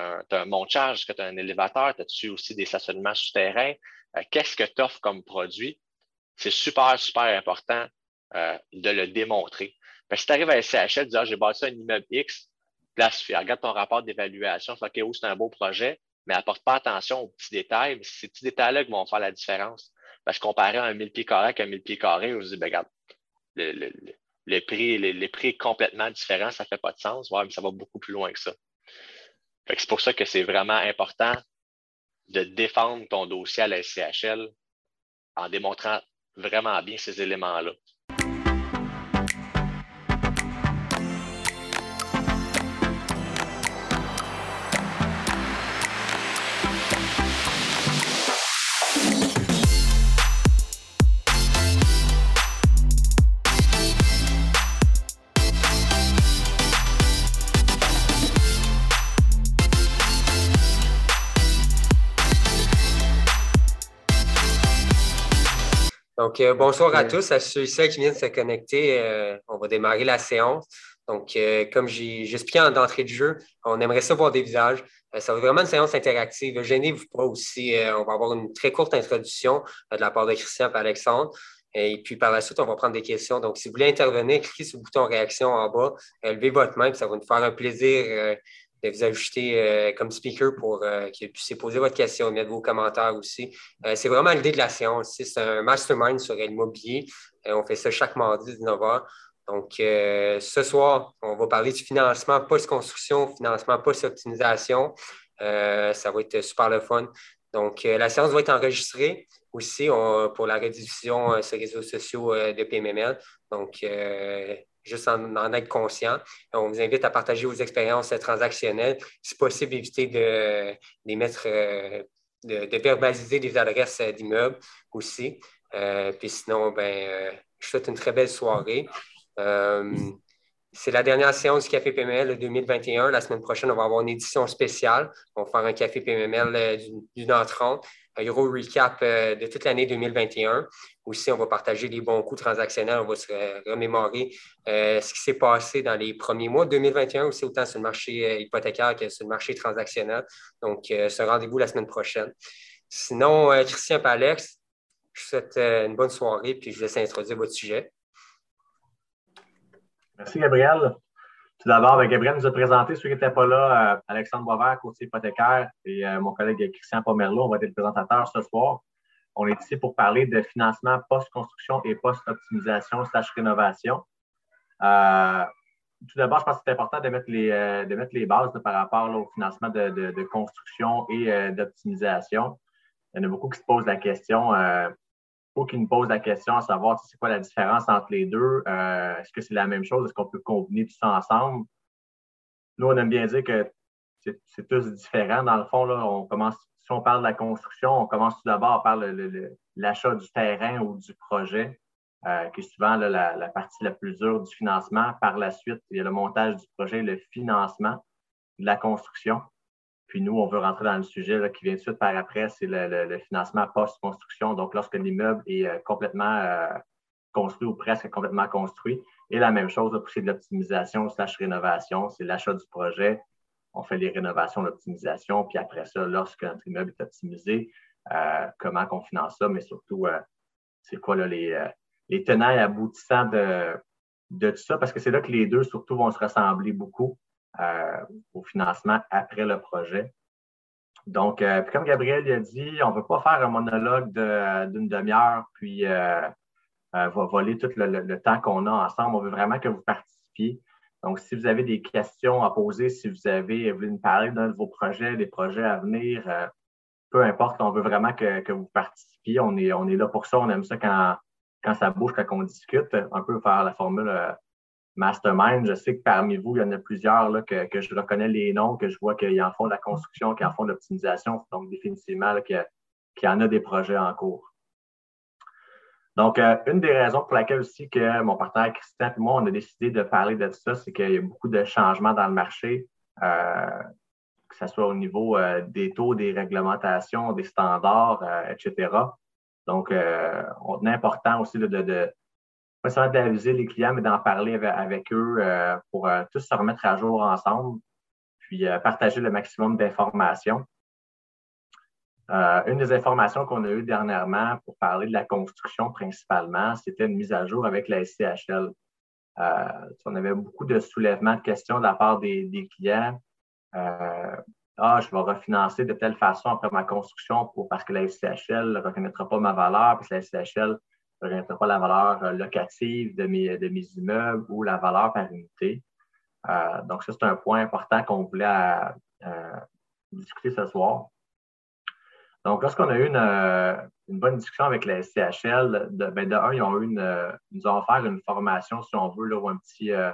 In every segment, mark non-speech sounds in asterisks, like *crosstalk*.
as, un monte-charge? Est-ce que tu as un élévateur? As-tu aussi des stationnements souterrains? Euh, qu'est-ce que tu offres comme produit? C'est super, super important euh, de le démontrer. Parce que si tu arrives à SCHL, tu dis, ah, j'ai bâti un immeuble X, place, regarde ton rapport d'évaluation, OK, c'est un beau projet, mais apporte pas attention aux petits détails. Mais ces petits détails-là qui vont faire la différence. Parce que comparer un 1000 pieds carrés avec un 1000 pieds carrés, on se dit, ben, regarde, le, prix, le, prix est complètement différent, ça ne fait pas de sens. Ouais, mais ça va beaucoup plus loin que ça. C'est pour ça que c'est vraiment important de défendre ton dossier à la SCHL en démontrant vraiment bien ces éléments-là. Donc, euh, bonsoir à tous, à ceux et celles qui viennent se connecter. Euh, on va démarrer la séance. Donc, euh, comme j'ai expliqué en entrée de jeu, on aimerait ça voir des visages. ça va être vraiment une séance interactive. Gênez-vous pas aussi. on va avoir une très courte introduction de la part de Christian et Alexandre. Et puis par la suite, on va prendre des questions. Donc, si vous voulez intervenir, cliquez sur le bouton réaction en bas, levez votre main, ça va nous faire un plaisir de vous ajouter euh, comme speaker pour euh, que vous puissiez poser votre question, mettre vos commentaires aussi. Euh, c'est vraiment l'idée de la séance. C'est un mastermind sur l'immobilier. on fait ça chaque mardi 19h. Donc, ce soir, on va parler du financement post-construction, financement post-optimisation. ça va être super le fun. Donc, la séance va être enregistrée aussi pour la rediffusion sur les réseaux sociaux de PMML. Donc, juste en, être conscient. On vous invite à partager vos expériences transactionnelles. Si possible, évitez de, de mettre, euh, de, verbaliser des adresses d'immeubles aussi. Euh, puis sinon, ben, euh, je souhaite une très belle soirée. c'est la dernière séance du Café PML 2021. La semaine prochaine, on va avoir une édition spéciale. On va faire un Café PML d'une heure un euro recap de toute l'année 2021. Aussi, on va partager les bons coups transactionnels. On va se remémorer euh, ce qui s'est passé dans les premiers mois de 2021, aussi autant sur le marché euh, hypothécaire que sur le marché transactionnel. Donc, euh, ce rendez-vous la semaine prochaine. Sinon, Christian et Alex, je vous souhaite une bonne soirée, puis je vous laisse introduire votre sujet. Merci, Gabriel. Tout d'abord, ben, Gabriel nous a présenté, ceux qui n'étaient pas là, Alexandre Boisvert, courtier hypothécaire, et mon collègue Christian Pomerleau, on va être le présentateur ce soir. On est ici pour parler de financement post-construction et post-optimisation slash rénovation. Euh, tout d'abord, je pense que c'est important de mettre les, euh, de mettre les bases par rapport au financement de, construction et euh, d'optimisation. Il y en a beaucoup qui se posent la question, ou qui nous posent la question à savoir c'est quoi la différence entre les deux? Est-ce que c'est la même chose? Est-ce qu'on peut combiner tout ça ensemble? Nous, on aime bien dire que c'est tous différent. Dans le fond, là, on commence si on parle de la construction, on commence tout d'abord par l'achat du terrain ou du projet, euh, qui est souvent la, partie la plus dure du financement. Par la suite, il y a le montage du projet, le financement de la construction. Puis nous, on veut rentrer dans le sujet qui vient de suite par après, c'est le, financement post-construction. Donc, lorsque l'immeuble est euh, complètement euh, construit ou presque complètement construit. Et la même chose pour ce de l'optimisation slash rénovation, c'est l'achat du projet, on fait les rénovations, l'optimisation, puis après ça, lorsque notre immeuble est optimisé, euh, comment on finance ça, mais surtout, c'est quoi les, euh, les tenants aboutissants de, de tout ça, parce que c'est là que les deux, surtout, vont se ressembler beaucoup au financement après le projet. Donc, comme Gabriel a dit, on ne veut pas faire un monologue d'une demi-heure, puis va voler tout le temps qu'on a ensemble. On veut vraiment que vous participiez. Donc, si vous avez des questions à poser, si vous avez voulu nous parler d'un de vos projets, des projets à venir, euh, peu importe, on veut vraiment que, vous participiez. On est, là pour ça. On aime ça quand, quand ça bouge, quand on discute, un peu faire la formule euh, mastermind. Je sais que parmi vous, il y en a plusieurs que, je reconnais les noms, que je vois qu'ils en font de la construction, qu'ils en font de l'optimisation. Donc, définitivement, qu'il y en a des projets en cours. Donc, euh, une des raisons pour laquelle aussi que mon partenaire Christian et moi, on a décidé de parler de ça, c'est qu'il y a beaucoup de changements dans le marché, euh, que ce soit au niveau euh, des taux, des réglementations, des standards, etc. Donc, on est important aussi de, pas seulement d'aviser les clients, mais d'en parler avec, eux pour tous se remettre à jour ensemble. puis partager le maximum d'informations. une des informations qu'on a eues dernièrement pour parler de la construction principalement, c'était une mise à jour avec la SCHL. on avait beaucoup de soulèvements de questions de la part des, clients. ah, je vais refinancer de telle façon après ma construction pour, parce que la SCHL ne reconnaîtra pas ma valeur, parce la SCHL ne reconnaîtra pas la valeur locative de mes, de mes immeubles ou la valeur par unité. Euh, donc, ça, c'est un point important qu'on voulait euh, discuter ce soir. Donc, lorsqu'on a eu une, bonne discussion avec la SCHL, de, ben, de un, ils, ont eu une, nous ont offert une formation, si on veut, là, ou un petit, euh,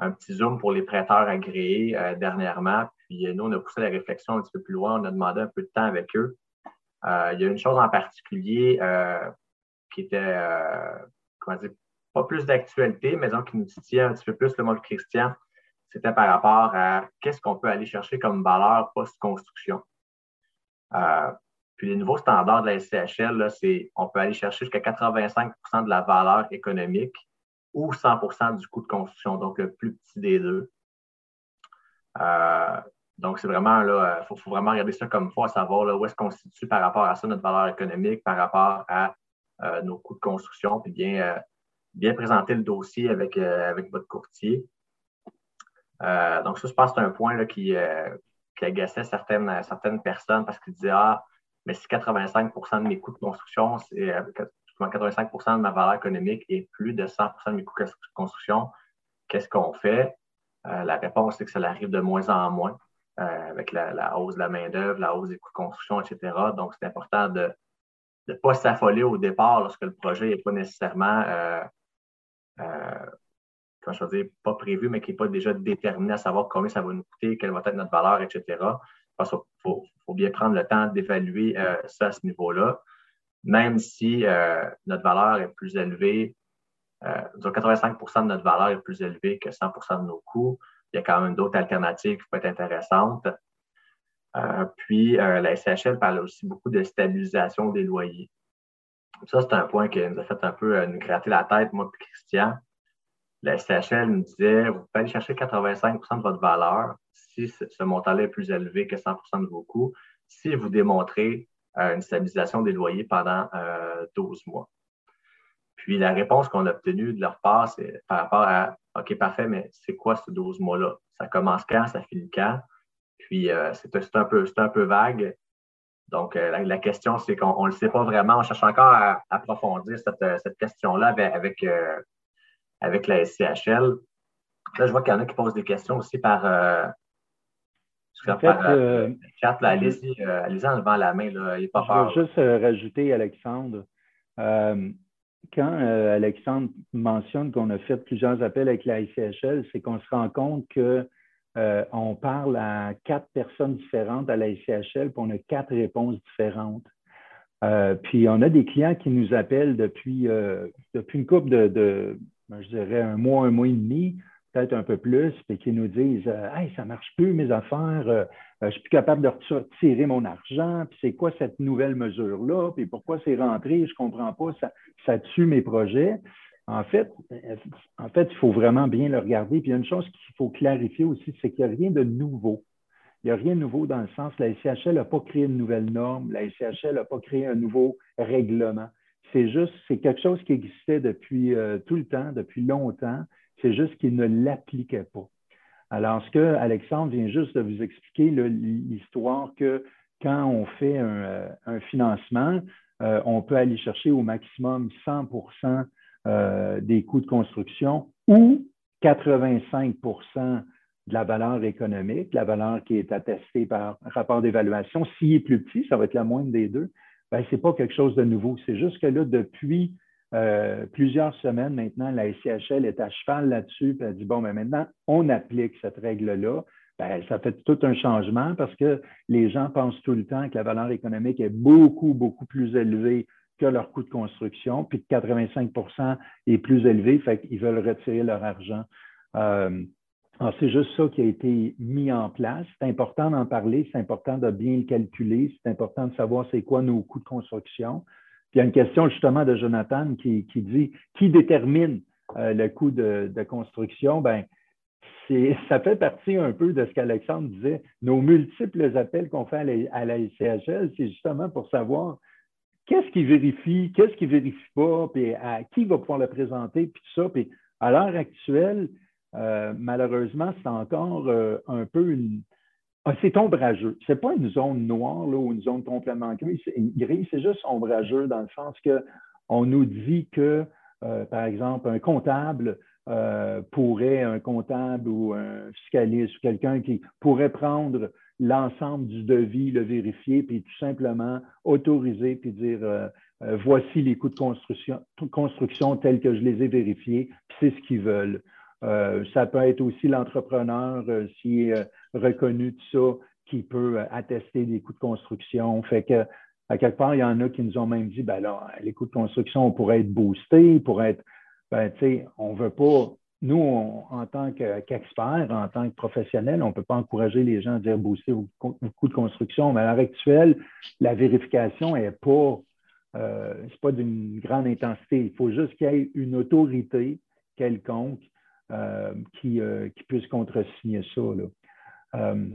un petit Zoom pour les prêteurs agréés dernièrement. Puis nous, on a poussé la réflexion un petit peu plus loin, on a demandé un peu de temps avec eux. il y a une chose en particulier qui était, comment dire, pas plus d'actualité, mais donc qui nous tient un petit peu plus le mot Christian, c'était par rapport à qu'est-ce qu'on peut aller chercher comme valeur post-construction. Euh, puis les nouveaux standards de la SCHL, c'est on peut aller chercher jusqu'à 85% de la valeur économique ou 100% du coût de construction, donc le plus petit des deux. Euh, donc, c'est vraiment là, il faut, vraiment regarder ça comme fois, savoir là, où est-ce qu'on se situe par rapport à ça, notre valeur économique, par rapport à euh, nos coûts de construction, puis bien bien présenter le dossier avec, euh, avec votre courtier. Euh, donc, ça, je pense que c'est un point là, qui, euh, qui, agaçait certaines, certaines personnes parce qu'ils disaient Ah, mais si 85% de mes coûts de construction, c'est 85% de ma valeur économique et plus de 100% de mes coûts de construction, qu'est-ce qu'on fait? la réponse, c'est que ça arrive de moins en moins avec la, hausse de la main-d'œuvre, la hausse des coûts de construction, etc. Donc, c'est important de ne pas s'affoler au départ lorsque le projet n'est pas nécessairement euh, comment je veux dire, pas prévu, mais qui n'est pas déjà déterminé à savoir combien ça va nous coûter, quelle va être notre valeur, etc. Parce qu'il faut, bien prendre le temps d'évaluer euh, ça à ce niveau-là. Même si euh, notre valeur est plus élevée, 85% de notre valeur est plus élevée que 100% de nos coûts, il y a quand même d'autres alternatives qui peuvent être intéressantes. Puis, la SHL parle aussi beaucoup de stabilisation des loyers. Ça, c'est un point qui nous a fait un peu euh, nous gratter la tête, moi et Christian. La SHL nous disait, vous pouvez aller chercher 85% de votre valeur si ce montant-là est plus élevé que 100% de vos coûts, si vous démontrez euh, une stabilisation des loyers pendant 12 euh, mois. Puis la réponse qu'on a obtenue de leur part, c'est par rapport à OK, parfait, mais c'est quoi ce 12 mois-là? Ça commence quand? Ça finit quand? Puis c'est un, peu, un peu vague. Donc, euh, la, question, c'est qu'on ne le sait pas vraiment. On cherche encore à, approfondir cette, euh, question-là avec, euh, avec, la SCHL. Là, je vois qu'il y en a qui posent des questions aussi par, en fait, chat. Allez-y en levant la main. Là, il pas je vais juste rajouter, Alexandre. quand Alexandre mentionne qu'on a fait plusieurs appels avec la SCHL, c'est qu'on se rend compte que euh, on parle à quatre personnes différentes à la SCHL, puis on a quatre réponses différentes. Euh, puis on a des clients qui nous appellent depuis, euh, depuis une couple de, ben, je dirais, un mois, un mois et demi, peut-être un peu plus, puis qui nous disent Hey, ça ne marche plus, mes affaires, je ne suis plus capable de retirer mon argent, puis c'est quoi cette nouvelle mesure-là, puis pourquoi c'est rentré, je ne comprends pas, ça tue mes projets. En fait, il faut vraiment bien le regarder. Puis il y a une chose qu'il faut clarifier aussi, c'est qu'il n'y a rien de nouveau. Il n'y a rien de nouveau dans le sens, la SCHL n'a pas créé une nouvelle norme, la SCHL n'a pas créé un nouveau règlement. C'est juste, c'est quelque chose qui existait depuis euh, tout le temps, depuis longtemps. C'est juste qu'il ne l'appliquait pas. Alors, ce que Alexandre vient juste de vous expliquer, l'histoire que quand on fait un, euh, financement, euh, on peut aller chercher au maximum 100 euh, des coûts de construction ou 85% de la valeur économique, la valeur qui est attestée par rapport d'évaluation. S'il est plus petit, ça va être la moindre des deux. Ben, ce n'est pas quelque chose de nouveau. C'est juste que là, depuis euh, plusieurs semaines maintenant, la SCHL est à cheval là-dessus, puis elle dit bon, mais ben, maintenant, on applique cette règle-là. Ben, ça fait tout un changement parce que les gens pensent tout le temps que la valeur économique est beaucoup, beaucoup plus élevée que leur coût de construction, puis que 85% est plus élevé, fait qu'ils veulent retirer leur argent. Euh, alors, c'est juste ça qui a été mis en place. C'est important d'en parler, c'est important de bien le calculer, c'est important de savoir c'est quoi nos coûts de construction. Puis il y a une question justement de Jonathan qui, dit qui détermine euh, le coût de, construction? Ben, ça fait partie un peu de ce qu'Alexandre disait. Nos multiples appels qu'on fait à la, ICHL, c'est justement pour savoir qu'est-ce qui vérifie, qu'est-ce qui ne vérifie pas, puis à qui va pouvoir le présenter, puis tout ça. Puis à l'heure actuelle, euh, malheureusement, c'est encore euh, un peu une. Ah, c'est ombrageux. Ce n'est pas une zone noire là, ou une zone complètement grise. C'est juste ombrageux dans le sens qu'on nous dit que, euh, par exemple, un comptable pourrait, un comptable ou un fiscaliste ou quelqu'un qui pourrait prendre l'ensemble du devis, le vérifier, puis tout simplement autoriser, puis dire voici les coûts de construction, construction tels que je les ai vérifiés, puis c'est ce qu'ils veulent. Euh, ça peut être aussi l'entrepreneur, euh, s'il est euh, reconnu de ça, qui peut attester des coûts de construction. Fait que, à quelque part, il y en a qui nous ont même dit, ben là, les coûts de construction pourraient être boostés, pourraient être, ben, tu sais, on veut pas, nous, en tant qu'experts, en tant que professionnels, on ne peut pas encourager les gens à dire booster vos coûts de construction, mais à l'heure actuelle, la vérification n'est pas, pas d'une grande intensité. Il faut juste qu'il y ait une autorité quelconque euh, qui, euh, qui, puisse contresigner ça. Là. Euh,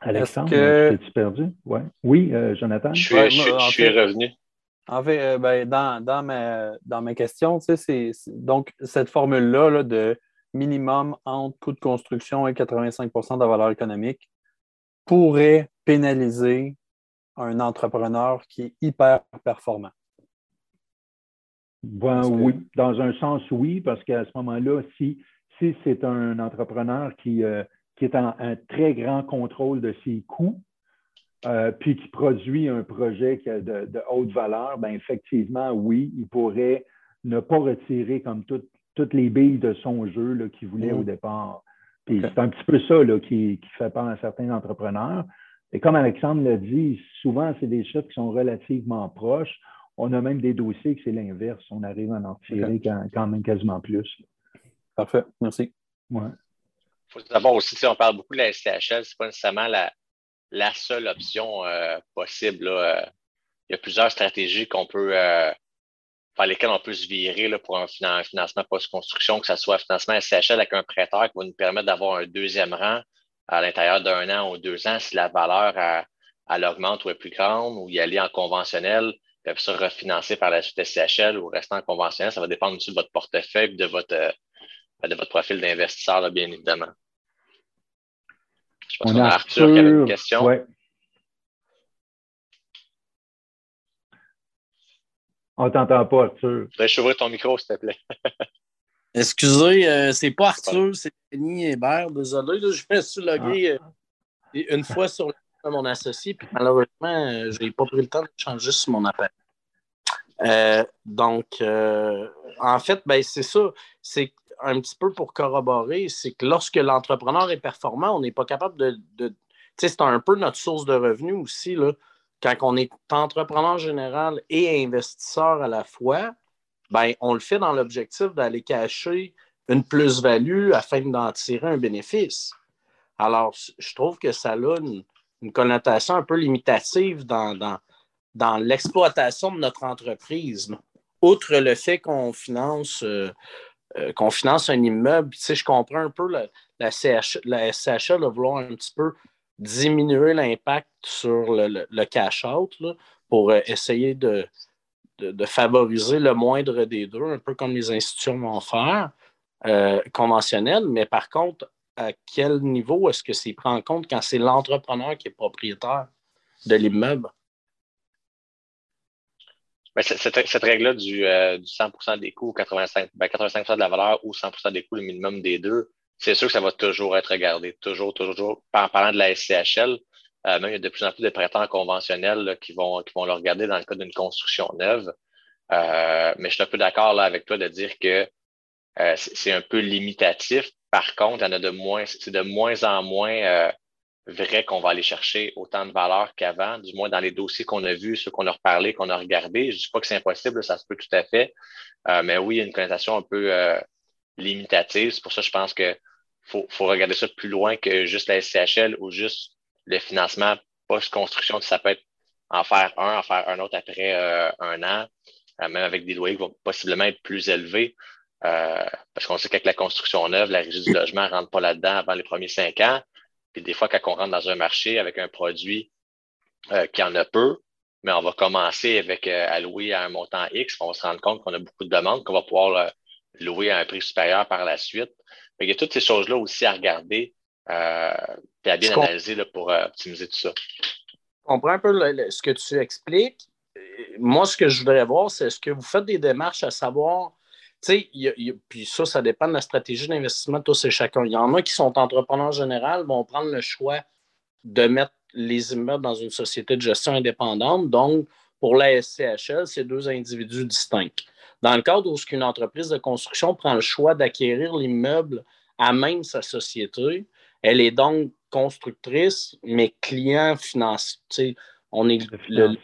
Alexandre, que... tu perdu? Ouais. Oui, Jonathan? Je suis, je, suis revenu. En fait, ben, dans, dans, ma, dans tu sais, c'est donc cette formule-là de minimum entre coût de construction et 85% de la valeur économique pourrait pénaliser un entrepreneur qui est hyper performant. Ben, oui, dans un sens, oui, parce qu'à ce moment-là, si si c'est un entrepreneur qui, euh, qui est en un très grand contrôle de ses coûts, euh, puis qui produit un projet qui a de, haute valeur, bien effectivement, oui, il pourrait ne pas retirer comme toutes les billes de son jeu qu'il voulait au mmh. départ. Puis c'est un petit peu ça qui, qui, fait peur à certains entrepreneurs. Et comme Alexandre l'a dit, souvent, c'est des chiffres qui sont relativement proches. On a même des dossiers que c'est l'inverse. On arrive à en tirer quand, même quasiment plus. Parfait, merci. Il faut savoir aussi, si on parle beaucoup de la SCHL, ce n'est pas nécessairement la, la seule option euh, possible. Euh. Il y a plusieurs stratégies qu'on peut, euh, par lesquelles on peut se virer là, pour un, financement post-construction, que ce soit un financement SCHL avec un prêteur qui va nous permettre d'avoir un deuxième rang à l'intérieur d'un an ou deux ans si la valeur elle, augmente ou est plus grande, ou y aller en conventionnel, puis ça refinancer par la suite SCHL ou rester en conventionnel. Ça va dépendre aussi de votre portefeuille, de votre de votre profil d'investisseur, bien évidemment. Je pense qu'on a Arthur, qui avait une question. Ouais. On t'entend pas, Arthur. Je vais ouvrir ton micro, s'il te plaît. *laughs* Excusez, euh, c'est pas Arthur, c'est Denis Hébert. Désolé, je me suis logué ah. euh, une fois sur mon associé, puis malheureusement, euh, je n'ai pas pris le temps de changer sur mon appel. donc, en fait, ben, c'est ça. C'est un petit peu pour corroborer, c'est que lorsque l'entrepreneur est performant, on n'est pas capable de. tu sais, c'est un peu notre source de revenus aussi. Là. Quand on est entrepreneur général et investisseur à la fois, ben, on le fait dans l'objectif d'aller cacher une plus-value afin d'en tirer un bénéfice. Alors, je trouve que ça a une, connotation un peu limitative dans, dans, dans l'exploitation de notre entreprise. Outre le fait qu'on finance euh, euh, qu'on finance un immeuble. Tu je comprends un peu la, la, CH, de vouloir un petit peu diminuer l'impact sur le, cash-out pour euh, essayer de, de, favoriser le moindre des deux, un peu comme les institutions vont faire, euh, conventionnelles. Mais par contre, à quel niveau est-ce que c'est pris en compte quand c'est l'entrepreneur qui est propriétaire de l'immeuble? Ben, cette, règle-là du, 100% euh, des coûts, 85, ben, 85% de la valeur ou 100% des coûts, le minimum des deux, c'est sûr que ça va toujours être regardé. Toujours, toujours. En parlant de la SCHL, euh, même il y a de plus en plus de prêteurs conventionnels qui, vont, qui vont le regarder dans le cas d'une construction neuve. Euh, mais je suis un peu d'accord avec toi de dire que c'est un peu limitatif. Par contre, il y en a de moins, c'est de moins en moins vrai qu'on va aller chercher autant de valeur qu'avant, du moins dans les dossiers qu'on a vus, ceux qu'on a reparlé, qu'on a regardés. Je ne dis pas que c'est impossible, ça se peut tout à fait. Euh, mais oui, il y a une connotation un peu euh, limitative. C'est pour ça que je pense qu'il faut, faut regarder ça plus loin que juste la SCHL ou juste le financement post-construction. Ça peut être en faire un, en faire un autre après euh, un an, même avec des loyers qui vont possiblement être plus élevés. Euh, parce qu'on sait qu'avec la construction neuve, la régie du logement ne rentre pas là-dedans avant les premiers cinq ans. Puis des fois, quand on rentre dans un marché avec un produit euh, qui en a peu, mais on va commencer avec euh, à louer à un montant X, on va se rendre compte qu'on a beaucoup de demandes, qu'on va pouvoir louer à un prix supérieur par la suite. il y a toutes ces choses-là aussi à regarder euh, et à bien analyser là, pour optimiser tout ça. Je comprends un peu ce que tu expliques. Moi, ce que je voudrais voir, c'est est-ce que vous faites des démarches à savoir puis ça, ça dépend de la stratégie d'investissement de tous et chacun. Il y en a qui sont entrepreneurs général, vont prendre le choix de mettre les immeubles dans une société de gestion indépendante. Donc, pour la SCHL, c'est deux individus distincts. Dans le cadre où une entreprise de construction prend le choix d'acquérir l'immeuble à même sa société, elle est donc constructrice, mais client financier. On est le,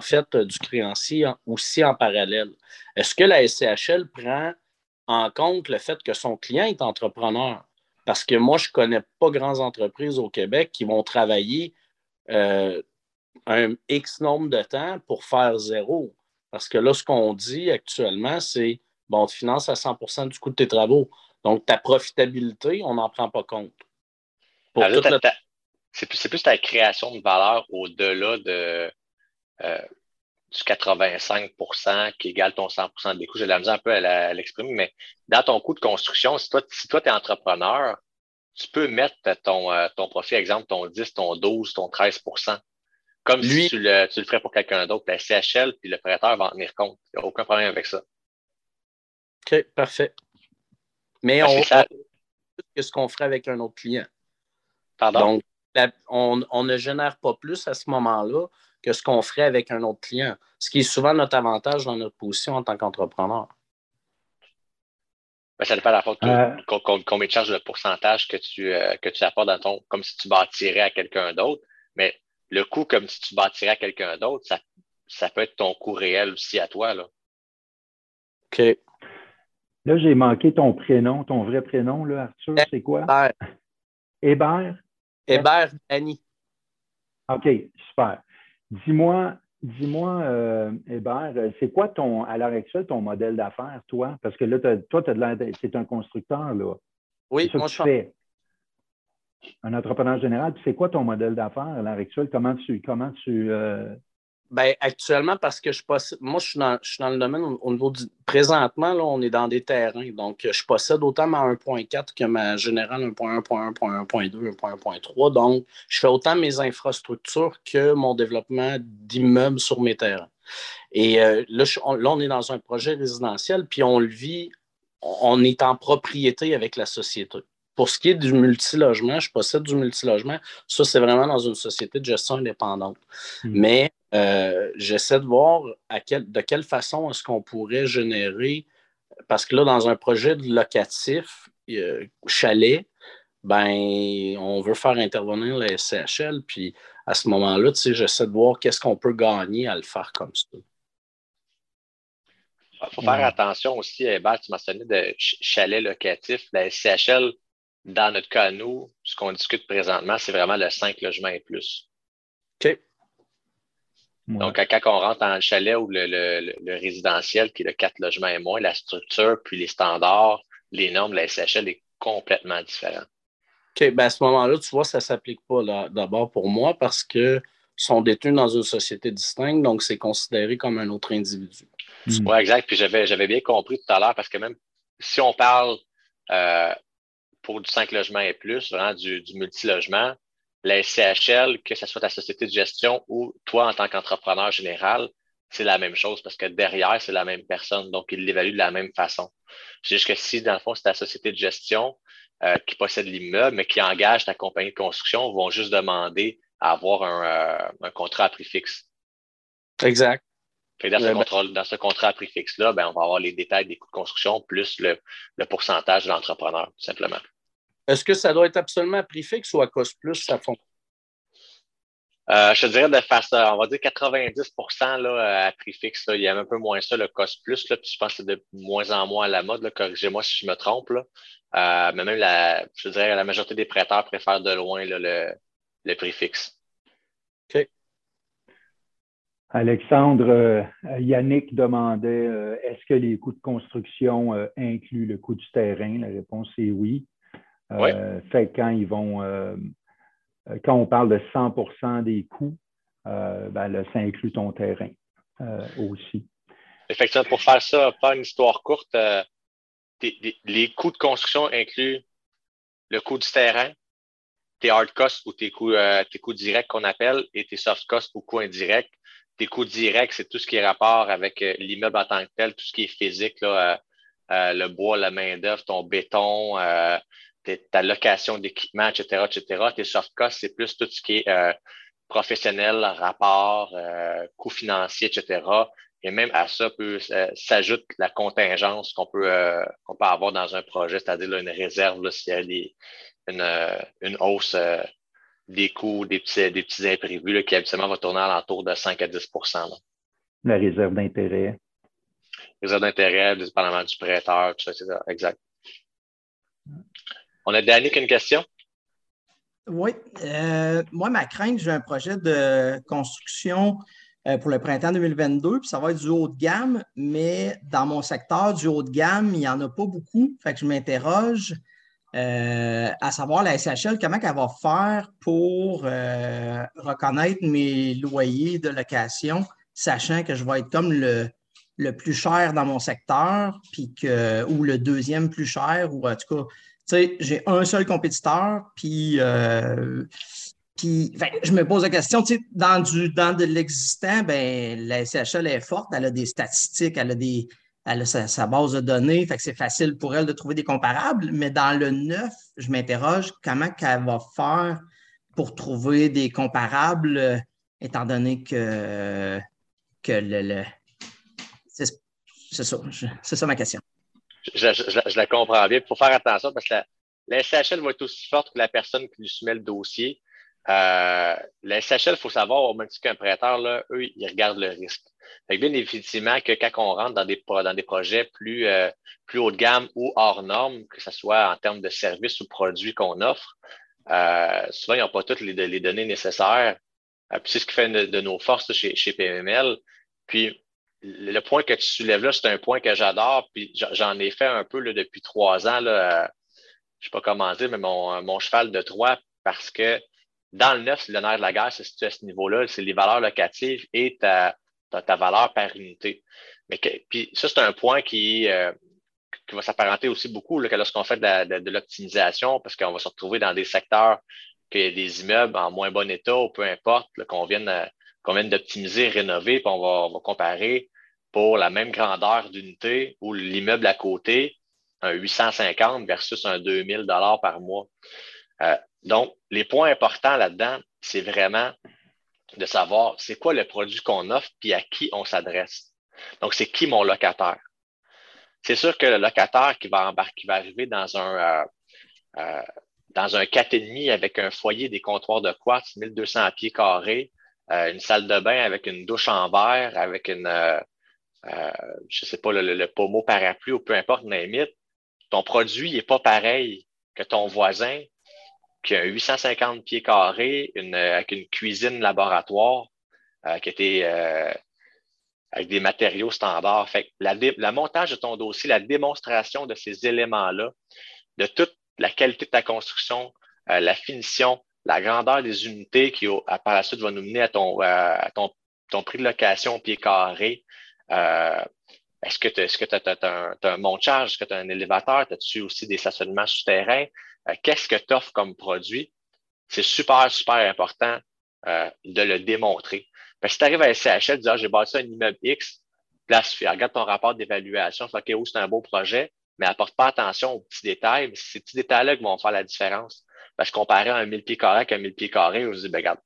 fait euh, du créancier aussi en parallèle. Est-ce que la SCHL prend en compte le fait que son client est entrepreneur? Parce que moi, je ne connais pas grandes entreprises au Québec qui vont travailler euh, un X nombre de temps pour faire zéro. Parce que là, ce qu'on dit actuellement, c'est bon, tu finances à 100% du coût de tes travaux. Donc, ta profitabilité, on n'en prend pas compte. C'est plus, plus ta création de valeur au-delà de, euh, du 85% qui égale ton 100% des coûts. J'ai la misère un peu à l'exprimer, mais dans ton coût de construction, si toi, si toi tu es entrepreneur, tu peux mettre ton, euh, ton profit, exemple, ton 10, ton 12, ton 13% comme si tu le, tu le ferais pour quelqu'un d'autre. La CHL, puis le prêteur va en tenir compte. Il n'y a aucun problème avec ça. OK, parfait. Mais on, ça... que ce qu'on ferait avec un autre client. Pardon? Donc, on, on, ne génère pas plus à ce moment-là que ce qu'on ferait avec un autre client, ce qui est souvent notre avantage dans notre position en tant qu'entrepreneur. Ben, ça dépend de la euh... combien tu charges le pourcentage que tu, euh, que tu apportes dans ton, comme si tu bâtirais à quelqu'un d'autre. Mais le coût, comme si tu bâtirais à quelqu'un d'autre, ça, ça peut être ton coût réel aussi à toi. Là. OK. Là, j'ai manqué ton prénom, ton vrai prénom, là, Arthur, c'est quoi? Hébert. Hébert? Hébert Annie. OK, super. Dis-moi, dis-moi, euh, Hébert, c'est quoi ton, à l'heure actuelle, ton modèle d'affaires, toi? Parce que là, toi, tu un constructeur, là. Oui, moi, je fais. Un entrepreneur général. C'est quoi ton modèle d'affaires à l'heure actuelle? Comment tu, comment tu, euh, ben, actuellement, parce que je possède, moi, je suis dans, je suis dans le domaine au, niveau du. Présentement, là, on est dans des terrains. Donc, je possède autant ma 1.4 que ma générale 1.1, 1.1, 1.2, 1.3. Donc, je fais autant mes infrastructures que mon développement d'immeubles sur mes terrains. Et euh, là, on, là, on est dans un projet résidentiel, puis on le vit, on est en propriété avec la société. Pour ce qui est du multilogement, je possède du multilogement. Ça, c'est vraiment dans une société de gestion indépendante. Hmm. Mais euh, j'essaie de voir de quelle façon est-ce qu'on pourrait générer, parce que là, dans un projet locatif, chalet, ben, on veut faire intervenir la SCHL, puis à ce moment-là, tu sais, j'essaie de voir qu'est-ce qu'on peut gagner à le faire comme ça. Il faut faire attention aussi, Hébert, tu mentionnais de chalet locatif. La SCHL, dans notre cas, nous, ce qu'on discute présentement, c'est vraiment le 5 logements et plus. OK. Donc, quand on rentre dans le chalet ou le, résidentiel, qui est le 4 logements et moins, la structure, puis les standards, les normes de la SHL est complètement différent. OK, ben à ce moment-là, tu vois, ça ne s'applique pas d'abord pour moi parce qu'ils sont détenus dans une société distincte, donc c'est considéré comme un autre individu. Oui, hmm. exact. Puis j'avais bien compris tout à l'heure parce que même si on parle euh, pour du 5 logements et plus, vraiment du, du multilogement, la SCHL, que ce soit ta société de gestion ou toi en tant qu'entrepreneur général, c'est la même chose parce que derrière, c'est la même personne. Donc, il l'évalue de la même façon. C'est juste que si, dans le fond, c'est ta société de gestion euh, qui possède l'immeuble, mais qui engage ta compagnie de construction, vont juste demander à avoir un, euh, contrat à prix fixe. Exact. dans, ce dans, ce contrat à prix fixe-là, ben, on va avoir les détails des coûts de construction plus le, le pourcentage de l'entrepreneur, tout simplement. Est-ce que ça doit être absolument à prix fixe ou à cost plus, ça fond? Euh, je te dirais de façon, on va dire 90 là, à prix fixe. Il y a un peu moins ça, le cost plus. Là, puis je pense que c'est de moins en moins à la mode. Corrigez-moi si je me trompe. Là. Euh, mais même, la, je dirais la majorité des prêteurs préfèrent de loin le, le prix fixe. OK. Alexandre, euh, Yannick demandait euh, est-ce que les coûts de construction euh, incluent le coût du terrain? La réponse est oui. Fait quand ils vont quand on parle de 100% des coûts, ben ça inclut ton terrain aussi. Effectivement, pour faire ça, pas une histoire courte, les coûts de construction incluent le coût du terrain, tes hard costs ou tes coûts, tes coûts directs qu'on appelle et tes soft costs ou coûts indirects tes coûts directs, c'est tout ce qui est rapport avec euh, l'immeuble en tant que tel, tout ce qui est physique, là, euh, euh, le bois, la main-d'œuvre, ton béton, ta location d'équipement, etc., etc. Tes soft costs, c'est plus tout ce qui est professionnel, rapport, coûts financiers, etc. Et même à ça s'ajoute la contingence qu'on peut, qu'on peut avoir dans un projet, c'est-à-dire une réserve s'il y a une, une hausse des coûts, des petits, des petits imprévus qui habituellement vont tourner à l'entour de 5 à 10% La réserve d'intérêt. Réserve d'intérêt, dépendamment du prêteur, tout ça, etc. Exact. On a Danny une question? Oui. Euh, moi, ma crainte, j'ai un projet de construction euh, pour le printemps 2022, puis ça va être du haut de gamme, mais dans mon secteur, du haut de gamme, il n'y en a pas beaucoup. Fait que je m'interroge euh, à savoir la SHL, comment elle va faire pour reconnaître mes loyers de location, sachant que je vais être comme le, le plus cher dans mon secteur, puis que, ou le deuxième plus cher, ou en tout cas, sais, j'ai un seul compétiteur, puis, euh, puis je me pose la question, tu sais, dans, du, dans de l'existant, ben, la SHL est forte, elle a des statistiques, elle a des, elle a sa, base de données, c'est facile pour elle de trouver des comparables. Mais dans le neuf, je m'interroge comment elle va faire pour trouver des comparables, étant donné que, que le, c'est ça, c'est ça ma question. Je, la comprends bien. Il faut faire attention parce que la, la SHL va être aussi forte que la personne qui lui soumet le dossier. Euh, la SHL, il faut savoir, au même titre qu'un prêteur, là, eux, ils regardent le risque. Fait bien effectivement que quand on rentre dans des, dans des projets plus, euh, plus haut de gamme ou hors normes, que ce soit en termes de services ou produits qu'on offre, euh, souvent, ils n'ont pas toutes les, les, données nécessaires. Euh, c'est ce qui fait de, nos forces chez, chez PML. Puis, le point que tu soulèves là, c'est un point que j'adore. Puis, j'en ai fait un peu là, depuis trois ans. Là, je ne sais pas comment dire, mais mon, mon cheval de Troie, parce que dans le neuf, le nerf de la guerre, c'est à ce niveau-là. C'est les valeurs locatives et ta, ta, valeur par unité. Mais puis ça, c'est un point qui, euh, qui va s'apparenter aussi beaucoup là, lorsqu'on fait de, l'optimisation, parce qu'on va se retrouver dans des secteurs qu'il y a des immeubles en moins bon état ou peu importe, qu'on vienne, euh, qu'on d'optimiser, rénover, puis on va, comparer pour la même grandeur d'unité ou l'immeuble à côté, un 850 versus un 2000 dollars par mois. Euh, donc, les points importants là-dedans, c'est vraiment de savoir c'est quoi le produit qu'on offre puis à qui on s'adresse. Donc, c'est qui mon locataire? C'est sûr que le locataire qui va qui va arriver dans un, euh, euh, dans un 4,5 avec un foyer des comptoirs de quartz, 1200 pieds carrés, euh, une salle de bain avec une douche en verre, avec une, je sais pas, le, le, pommeau parapluie ou peu importe, limite, ton produit n'est pas pareil que ton voisin qui a 850 pieds carrés, avec une cuisine laboratoire euh, qui était euh, avec des matériaux standards. Fait la, la, montage de ton dossier, la démonstration de ces éléments-là, de toute la qualité de ta construction, euh, la finition, la grandeur des unités qui, par la suite, va nous mener à ton, prix de location pied carré. est-ce que tu as, un, montage? Est-ce que tu as un élévateur? As-tu aussi des stationnements souterrains? Euh, qu'est-ce que tu offres comme produit, c'est super, super important euh, de le démontrer. Parce que si tu arrives à SCHL, tu dis, ah, j'ai bâti un immeuble X, place, regarde ton rapport d'évaluation, OK, oh, c'est un beau projet, mais apporte pas attention aux petits détails. C'est ces petits détails-là qui vont faire la différence. Parce que comparé à un 1000 pieds carrés avec un 1000 pieds carrés, on se dit, ben, regarde,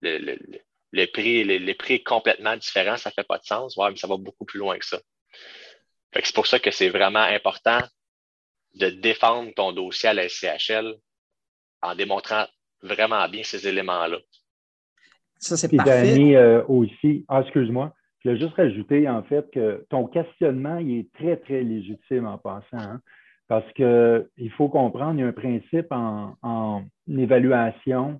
le, prix, les, prix est complètement différent, ça fait pas de sens. Ouais, mais ça va beaucoup plus loin que ça. c'est pour ça que c'est vraiment important de défendre ton dossier à la SCHL en démontrant vraiment bien ces éléments-là. Ça, c'est parfait. Danny, euh, aussi, ah, excuse-moi, je voulais juste rajouter en fait que ton questionnement, il est très, très légitime en passant. Hein, parce qu'il faut comprendre, il y a un principe en, évaluation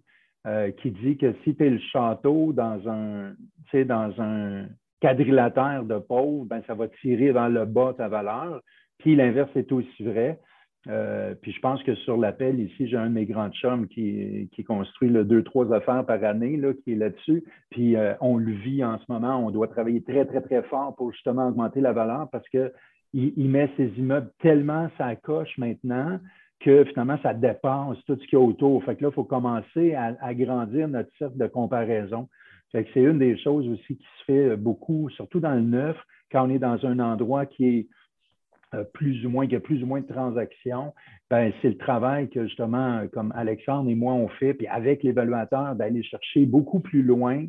qui dit que si tu es le château dans un, dans un quadrilatère de pauvres, ben, ça va tirer vers le bas ta valeur. Puis l'inverse est aussi vrai. Euh, puis je pense que sur l'appel, ici, j'ai un de mes grands chums qui, qui construit deux, trois affaires par année, là, qui est là-dessus. Puis euh, on le vit en ce moment. On doit travailler très, très, très fort pour justement augmenter la valeur parce qu'il il met ses immeubles tellement ça coche maintenant que finalement, ça dépasse tout ce qu'il y a autour. Fait que là, il faut commencer à, agrandir notre cercle de comparaison. Fait que c'est une des choses aussi qui se fait beaucoup, surtout dans le neuf, quand on est dans un endroit qui est plus ou moins, qu'il y a plus ou moins de transactions, ben, c'est le travail que justement, comme Alexandre et moi, on fait, puis avec l'évaluateur, d'aller chercher beaucoup plus loin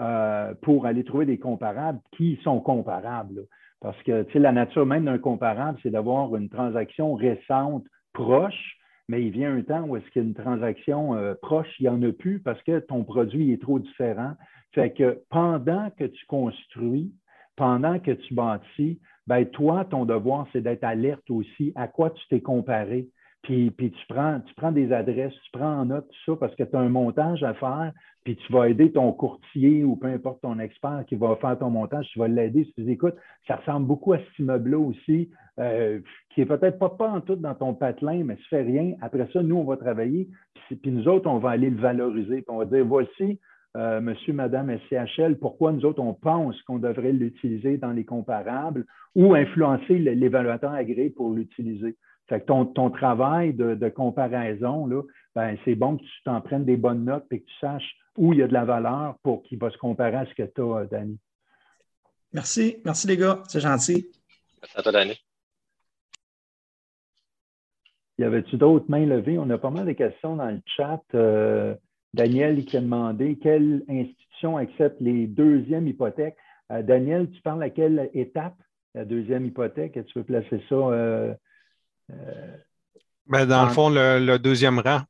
euh, pour aller trouver des comparables qui sont comparables. Parce que la nature même d'un comparable, c'est d'avoir une transaction récente proche, mais il vient un temps où est-ce qu'il y a une transaction euh, proche, il n'y en a plus parce que ton produit est trop différent. Fait que pendant que tu construis, pendant que tu bâtis, ben toi, ton devoir, c'est d'être alerte aussi à quoi tu t'es comparé. Puis, puis tu, prends, tu prends des adresses, tu prends en note tout ça parce que tu as un montage à faire, puis tu vas aider ton courtier ou peu importe ton expert qui va faire ton montage, tu vas l'aider. Si tu dis, écoute, ça ressemble beaucoup à cet immeuble-là aussi, euh, qui est peut-être pas, pas en tout dans ton patelin, mais ça fait rien. Après ça, nous, on va travailler, puis, puis nous autres, on va aller le valoriser, puis on va dire, voici euh, monsieur, madame SCHL, pourquoi nous autres, on pense qu'on devrait l'utiliser dans les comparables ou influencer l'évaluateur agréé pour l'utiliser? Fait que ton, ton travail de, comparaison, là, ben, c'est bon que tu t'en prennes des bonnes notes et que tu saches où il y a de la valeur pour qu'il va se comparer à ce que tu as, Danny. Merci. Merci, les gars. C'est gentil. Merci à toi, Danny. Y avait-tu d'autres mains levées? On a pas mal de questions dans le chat. Euh, Daniel qui a demandé quelle institution accepte les deuxièmes hypothèques. Euh, Daniel, tu parles à quelle étape, la deuxième hypothèque? Tu veux placer ça? Euh, euh, ben, dans le fond, le, deuxième rang.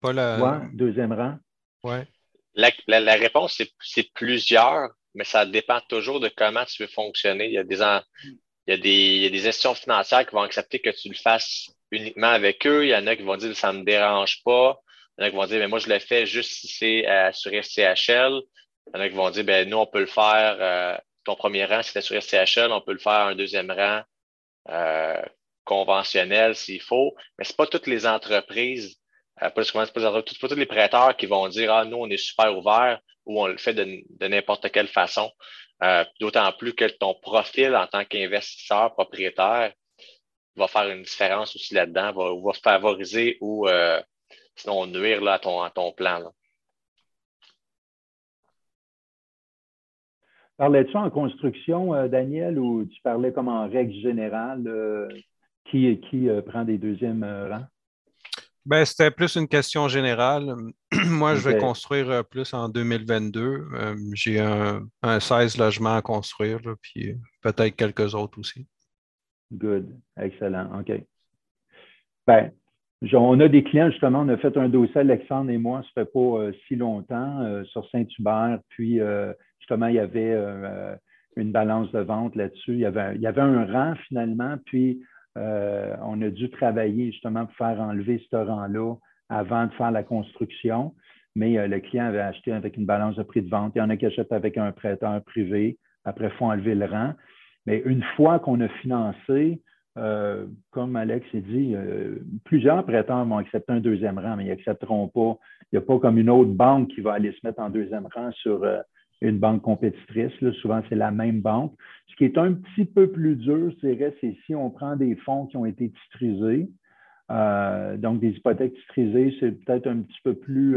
Pas le... deuxième rang. Ouais. La, réponse, c'est plusieurs, mais ça dépend toujours de comment tu veux fonctionner. Il y a des, il y a des, il y a des institutions financières qui vont accepter que tu le fasses uniquement avec eux. Il y en a qui vont dire ça ne me dérange pas. Il y en a qui vont dire, mais moi, je le fais juste si c'est euh, sur SCHL. Il y en a qui vont dire, ben, nous, on peut le faire, euh, ton premier rang, c'était sur SCHL, on peut le faire un deuxième rang euh, conventionnel s'il faut. Mais c'est pas toutes les entreprises, pas, pas, pas, tous les prêteurs qui vont dire, ah, nous, on est super ouvert ou on le fait de, n'importe quelle façon. D'autant plus que ton profil en tant qu'investisseur propriétaire va faire une différence aussi là-dedans, va, va favoriser ou sinon nuire là, à, ton, à ton plan. Parlais-tu en construction, euh, Daniel, ou tu parlais comme en règle générale, euh, qui, qui euh, prend des deuxièmes rangs? Ben, c'était plus une question générale. *clears throat* Moi, je vais construire plus en 2022. J'ai un, 16 logements à construire, puis peut-être quelques autres aussi. Good. Excellent. OK. Ben, on a des clients, justement, on a fait un dossier, Alexandre et moi, ça fait pas euh, si longtemps, euh, sur Saint-Hubert. Puis, euh, justement, il y avait une balance de vente là-dessus. Il y, avait, il y avait un rang, finalement. Puis, on a dû travailler, justement, pour faire enlever ce rang-là avant de faire la construction. Mais le client avait acheté avec une balance de prix de vente. Il y en a qui achètent avec un prêteur privé. Après, il faut enlever le rang. Mais une fois qu'on a financé, euh, comme Alex a dit, euh, plusieurs prêteurs vont accepter un deuxième rang, mais ils n'accepteront pas. Il n'y a pas comme une autre banque qui va aller se mettre en deuxième rang sur euh, une banque compétitrice. Souvent, c'est la même banque. Ce qui est un petit peu plus dur, c'est si on prend des fonds qui ont été titrisés. donc, des hypothèques titrisées, c'est peut-être un petit peu plus,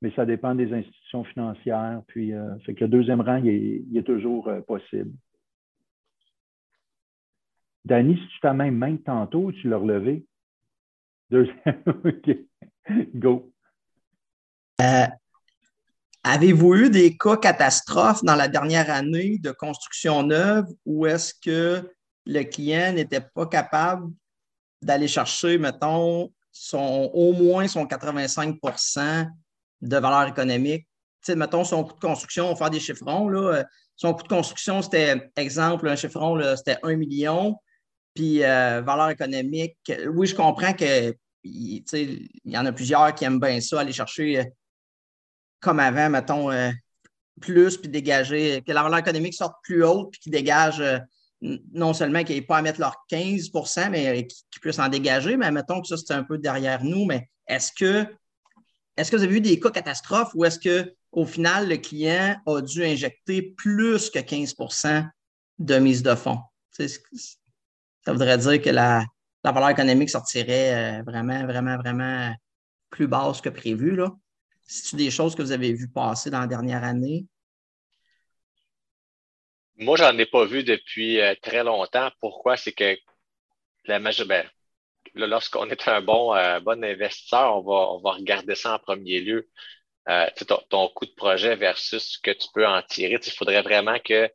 mais ça dépend des institutions financières. Puis, fait que le deuxième rang, il est toujours possible. Danny, si tu t'as même main tantôt, tu l'as relevé. Deuxième. *laughs* OK. Go. Euh, avez-vous eu des cas catastrophes dans la dernière année de construction neuve ou est-ce que le client n'était pas capable d'aller chercher, mettons, son, au moins son 85% de valeur économique? Tu sais, mettons, son coût de construction, on va faire des chiffrons. Là. Euh, son coût de construction, c'était, exemple, un chiffron, c'était 1 million. Puis euh, valeur économique, oui, je comprends que il y en a plusieurs qui aiment bien ça, aller chercher comme avant, mettons, plus, puis dégager, que la valeur économique sorte plus haute, puis qu'ils dégagent non seulement qu'ils n'aient pas à mettre leur 15% mais qu'ils puissent en dégager. Mais mettons que ça, c'est un peu derrière nous. Mais est-ce que, est-ce que vous avez eu des cas catastrophes ou est-ce qu'au final, le client a dû injecter plus que 15% de mise de fonds? Ça voudrait dire que la, valeur économique sortirait euh, vraiment, vraiment, vraiment plus basse que prévu. C'est-tu des choses que vous avez vues passer dans la dernière année? Moi, j'en ai pas vu depuis euh, très longtemps. Pourquoi? C'est que la ben, lorsqu'on est un bon, euh, bon investisseur, on va, on va regarder ça en premier lieu. Ton, coût de projet versus ce que tu peux en tirer. Il faudrait vraiment que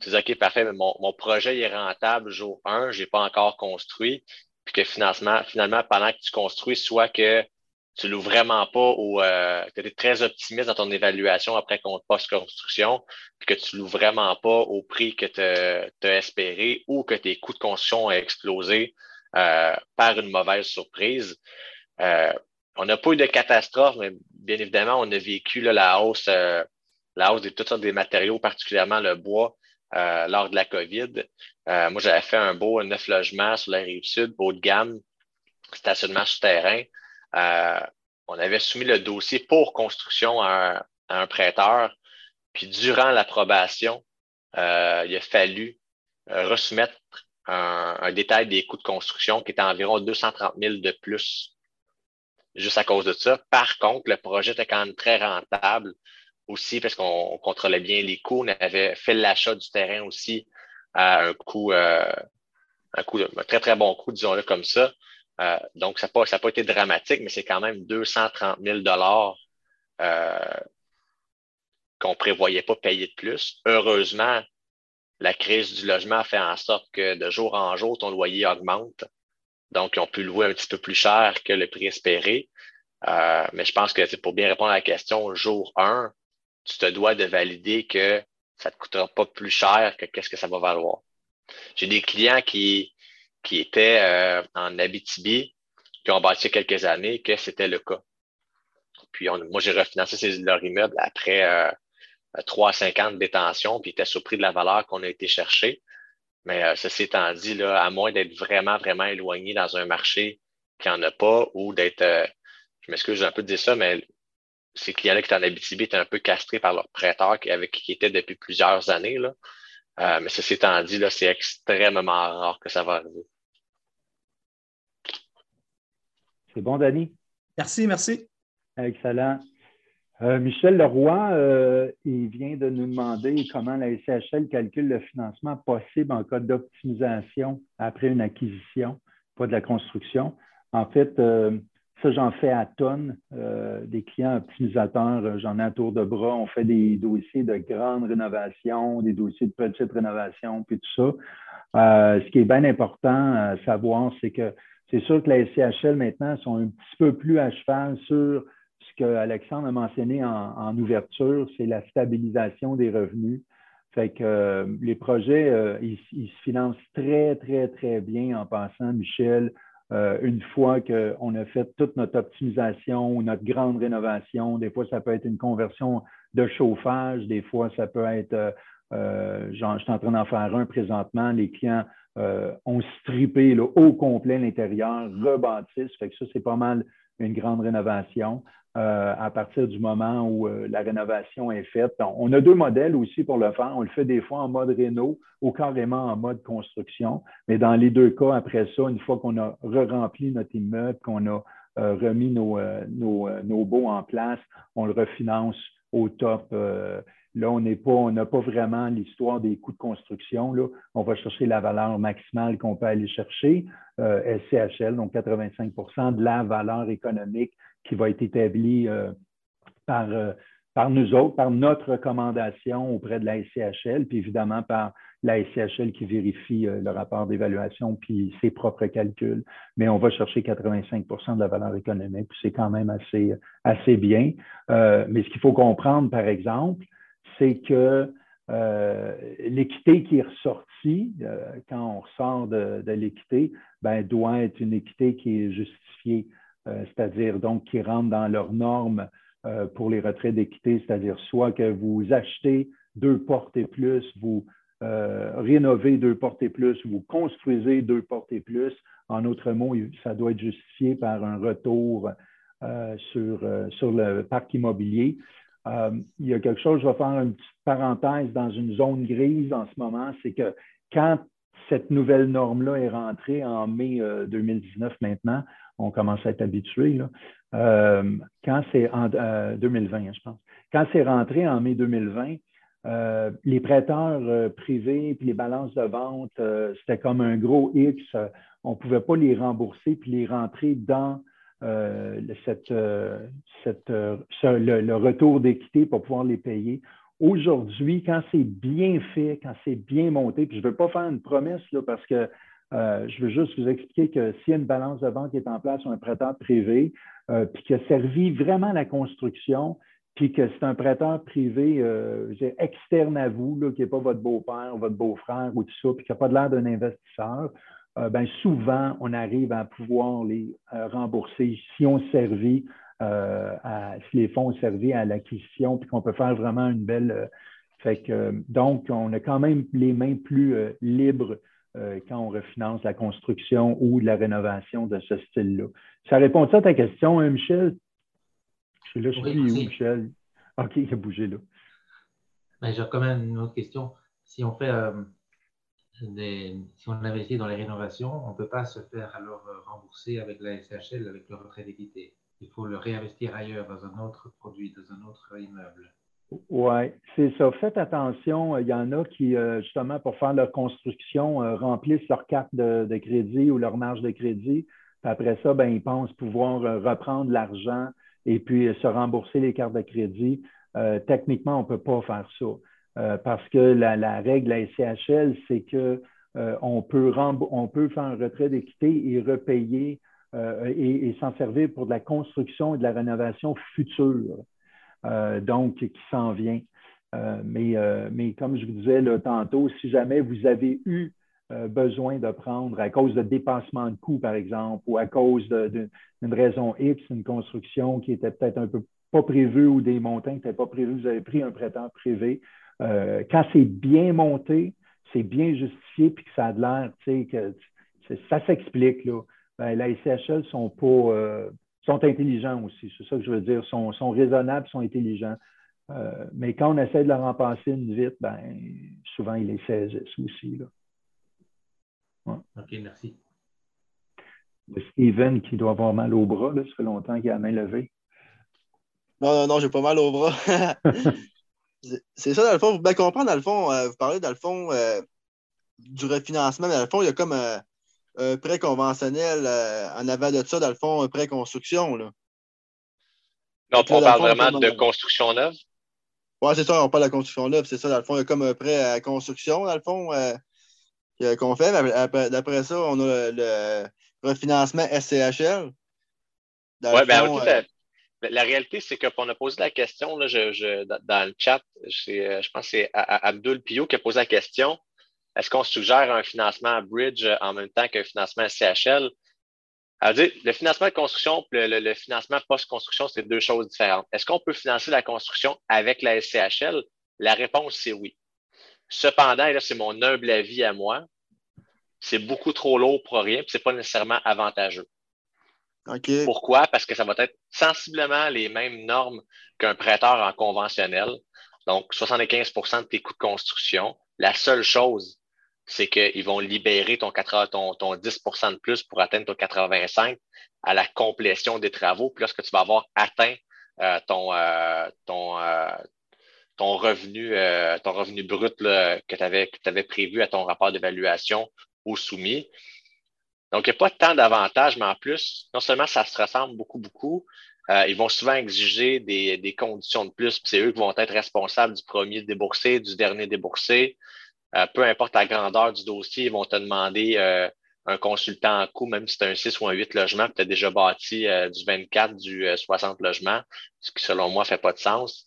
tu dis OK, parfait, mais mon, mon projet est rentable jour 1, je n'ai pas encore construit, puis que financement, finalement, pendant que tu construis, soit que tu loues vraiment pas ou euh, que tu es très optimiste dans ton évaluation après post-construction, puis que tu loues vraiment pas au prix que tu as espéré ou que tes coûts de construction ont explosé euh, par une mauvaise surprise. Euh, on n'a pas eu de catastrophe, mais bien évidemment, on a vécu la hausse, la hausse de toutes sortes des matériaux, particulièrement le bois, lors de la COVID. moi, j'avais fait un beau neuf logements sur la rive sud, haut de gamme, stationnement souterrain. Euh, on avait soumis le dossier pour construction à un, prêteur. Puis durant l'approbation, euh, il a fallu euh, resoumettre un, détail des coûts de construction qui était environ 230 000 de plus juste à cause de ça. Par contre, le projet était quand même très rentable aussi parce qu'on contrôlait bien les coûts. On avait fait l'achat du terrain aussi à un coût, un coût, un très, très bon coût, disons-le comme ça. Euh, donc, ça n'a pas, pas, été dramatique, mais c'est quand même 230 000 euh, qu'on ne prévoyait pas payer de plus. Heureusement, la crise du logement a fait en sorte que de jour en jour, ton loyer augmente. Donc, ils ont pu louer un petit peu plus cher que le prix espéré. Euh, mais je pense que pour bien répondre à la question, jour 1, tu te dois de valider que ça ne te coûtera pas plus cher que qu'est-ce que ça va valoir. J'ai des clients qui, qui étaient euh, en Abitibi, qui ont bâti quelques années, que c'était le cas. Puis moi, j'ai refinancé leur immeuble après euh, 3 à 5 ans de détention, puis ils étaient surpris de la valeur qu'on a été chercher. Mais euh, ceci étant dit, là, à moins d'être vraiment, vraiment éloigné dans un marché qui n'en a pas ou d'être, euh, je m'excuse un peu de dire ça, mais ces clients-là qui étaient en Abitibi étaient un peu castrés par leur prêteur qui, avec qui étaient depuis plusieurs années. Là. mais ceci étant dit, là, c'est extrêmement rare que ça va arriver. C'est bon, Danny? Merci, merci. Excellent. Euh, Michel Leroy, euh, il vient de nous demander comment la SCHL calcule le financement possible en cas d'optimisation après une acquisition, pas de la construction. En fait, euh, ça, j'en fais à tonnes. des clients optimisateurs, j'en ai à tour de bras. On fait des dossiers de grande rénovation, des dossiers de petite rénovation, puis tout ça. ce qui est bien important à savoir, c'est que c'est sûr que les SCHL maintenant sont un petit peu plus à cheval sur ce que Alexandre a mentionné en, ouverture, c'est la stabilisation des revenus. Fait que euh, les projets, euh, ils, se financent très, très, très bien en passant, Michel. Euh, une fois qu'on a fait toute notre optimisation ou notre grande rénovation, des fois, ça peut être une conversion de chauffage, des fois, ça peut être, genre, je suis en train d'en faire un présentement, les clients euh, ont strippé au complet l'intérieur, rebâtissent. Fait que ça, c'est pas mal une grande rénovation. Euh, à partir du moment où euh, la rénovation est faite. On a deux modèles aussi pour le faire. On le fait des fois en mode réno ou carrément en mode construction. Mais dans les deux cas, après ça, une fois qu'on a re-rempli notre immeuble, qu'on a remis nos, nos, nos, baux en place, on le refinance au top Là, on n'a pas vraiment l'histoire des coûts de construction. On va chercher la valeur maximale qu'on peut aller chercher, euh, SCHL, donc 85% de la valeur économique qui va être établie euh, par, euh, par nous autres, par notre recommandation auprès de la SCHL, puis évidemment par la SCHL qui vérifie le rapport d'évaluation puis ses propres calculs. Mais on va chercher 85% de la valeur économique, c'est quand même assez bien. mais ce qu'il faut comprendre, par exemple, c'est que euh, l'équité qui est ressortie, euh, quand on ressort de, l'équité, ben, doit être une équité qui est justifiée, euh, c'est-à-dire donc qui rentre dans leurs normes pour les retraits d'équité, c'est-à-dire soit que vous achetez deux portes et plus, vous rénovez deux portes et plus, vous construisez deux portes et plus. En autre mots, ça doit être justifié par un retour sur, sur le parc immobilier. Il y a quelque chose, je vais faire une petite parenthèse dans une zone grise en ce moment, c'est que quand cette nouvelle norme-là est rentrée en mai 2019 euh, maintenant. On commence à être habitué. Euh, quand c'est en 2020, euh, je pense. Quand c'est rentré en mai 2020, les prêteurs privés puis les balances de vente, c'était comme un gros X. on ne pouvait pas les rembourser puis les rentrer dans cette, le, retour d'équité pour pouvoir les payer. Aujourd'hui, quand c'est bien fait, quand c'est bien monté, puis je ne veux pas faire une promesse là, parce que euh, je veux juste vous expliquer que s'il y a une balance de vente qui est en place ou un prêteur privé, euh, puis qui a servi vraiment la construction, puis que c'est un prêteur privé euh, externe à vous, là, qui n'est pas votre beau-père, votre beau-frère ou tout ça, puis qui n'a pas l'air d'un investisseur, ben souvent, on arrive à pouvoir les rembourser si on servit euh, si les fonds ont servi à l'acquisition, puis qu'on peut faire vraiment une belle. Euh, fait que, donc, on a quand même les mains plus euh, libres quand on refinance la construction ou la rénovation de ce style-là. Ça répond à ta question, hein, Michel? Je suis là, je suis où, Michel? OK, il a bougé là. Ben, J'ai quand même une autre question. Si on fait si on investit dans les rénovations, on ne peut pas se faire alors rembourser avec la SHL, avec le retrait d'équité il faut le réinvestir ailleurs, dans un autre produit, dans un autre immeuble. Oui, c'est ça. Faites attention. Il y en a qui, euh, justement, pour faire leur construction, euh, remplissent leur carte de, crédit ou leur marge de crédit. Puis après ça, ben, ils pensent pouvoir euh, reprendre l'argent et puis se rembourser les cartes de crédit. techniquement, on ne peut pas faire ça. Parce que la, règle la SCHL, c'est qu'on on peut, on peut faire un retrait d'équité et repayer euh, et, s'en servir pour de la construction et de la rénovation future, euh, donc qui s'en vient. Euh, mais, comme je vous disais tantôt, si jamais vous avez eu besoin de prendre à cause de dépassement de coûts, par exemple, ou à cause d'une raison X, une construction qui était peut-être un peu pas prévue ou des montants qui n'étaient pas prévus, vous avez pris un prêteur privé. Quand c'est bien monté, c'est bien justifié, puis que ça a l'air, tu sais, que ça s'explique, là. Ben, la SCHL sont pas euh, sont intelligents aussi. C'est ça que je veux dire. Sont, sont raisonnables, sont intelligents. Euh, mais quand on essaie de leur en passer une vite, ben, souvent ils les saisissent aussi. Là. OK, merci. Steven qui doit avoir mal au bras, là, ça fait longtemps qu'il a la main levée. Non, non, non, j'ai pas mal au bras. *laughs* c'est ça, dans le fond, vous bien comprendre, dans le fond, euh, vous parlez, dans le fond, du refinancement, mais dans le fond, il y a comme un prêt conventionnel euh, en avant de ça, dans le fond, un prêt construction. Là. Non, on parle vraiment de construction neuve? Oui, c'est ça, on parle de construction neuve, c'est ça, dans le fond, il y a comme un prêt à construction, dans le fond, euh, qu'on fait. D'après ça, on a le, refinancement SCHL. Oui, bien, euh, la, réalité, c'est qu'on a posé la question là, dans le chat, je pense que c'est Abdul Pio qui a posé la question. Est-ce qu'on suggère un financement bridge euh, en même temps qu'un financement CHL? dire, le financement de construction et le, financement post-construction, c'est deux choses différentes. Est-ce qu'on peut financer la construction avec la SCHL? La réponse, c'est oui. Cependant, là, c'est mon humble avis à moi. C'est beaucoup trop lourd pour rien, et ce n'est pas nécessairement avantageux. Pourquoi? Parce que ça va être sensiblement les mêmes normes qu'un prêteur en conventionnel. Donc, 75% de tes coûts de construction. La seule chose, c'est qu'ils vont libérer ton, 4, ton, ton 10% de plus pour atteindre ton 85 à la complétion des travaux. Puis lorsque tu vas avoir atteint euh, ton, euh, euh, ton, revenu, brut que tu avais, prévu à ton rapport d'évaluation ou soumis. Donc, il n'y a pas tant d'avantages, mais en plus, non seulement ça se ressemble beaucoup, beaucoup, ils vont souvent exiger des, des conditions de plus. C'est eux qui vont être responsables du premier déboursé, du dernier déboursé. Euh, peu importe la grandeur du dossier, ils vont te demander euh, un consultant en coût, même si tu as un 6 ou un 8 logements, tu as déjà bâti euh, du 24, du 60 logements, ce qui, selon moi, ne fait pas de sens.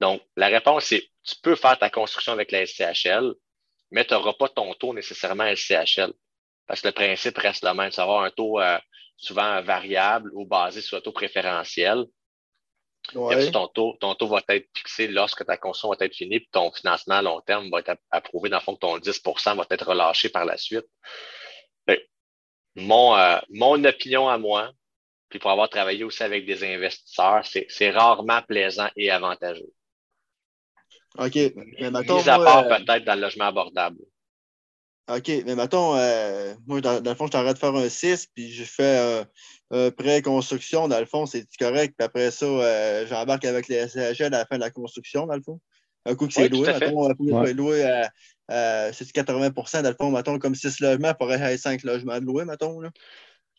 Donc, la réponse, c'est tu peux faire ta construction avec la SCHL, mais tu n'auras pas ton taux nécessairement SCHL. Parce que le principe reste le même. Tu vas avoir un taux souvent variable ou basé sur un taux préférentiel. ton, taux, ton taux va être fixé lorsque ta construction va être finie, puis ton financement à long terme va être approuvé. Dans le fond, ton 10% va être relâché par la suite. Ben, mon, euh, mon opinion à moi, puis pour avoir travaillé aussi avec des investisseurs, c'est rarement plaisant et avantageux. OK. Mais mettons, Mis à part euh, peut-être dans le logement abordable. OK, mais mettons, euh, moi, dans, le fond, je t'arrête de faire un 6, puis je fais un pré-construction, dans le fond, c'est correct. Puis après ça, euh, j'embarque avec les SHL à la fin de la construction, dans le fond. Un coup que c'est loué, mettons, un coup que c'est loué à, c'est 80 dans le fond, mettons, comme 6 logements pour avoir 5 logements de loué, mettons. Là.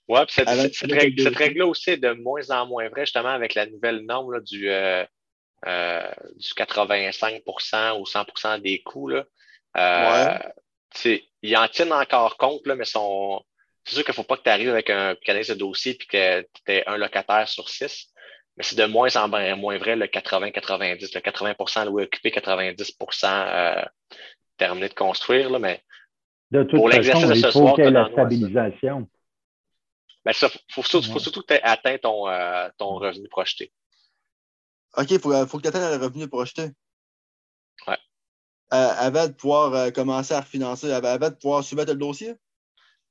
Oui, puis cette, règle-là aussi est de moins en moins vrai, justement, avec la nouvelle norme du, euh, euh, du 85% ou 100% des coûts. Là. Euh, Ils en tiennent encore compte, là, mais sont. C'est sûr qu'il ne faut pas que tu arrives avec un mécanisme de dossier et que tu aies un locataire sur six. Mais c'est de moins en moins vrai le 80-90. Le 80% loué occupé, 90% terminé de construire. Là, mais de toute pour façon, il faut qu'il y ait la stabilisation. Ben, il faut, surtout que tu aies atteint ton, euh, ton revenu projeté. OK, il faut, faut, que tu atteignes le revenu projeté. Ouais. Euh, avant de pouvoir euh, commencer à refinancer, avant de pouvoir soumettre le dossier?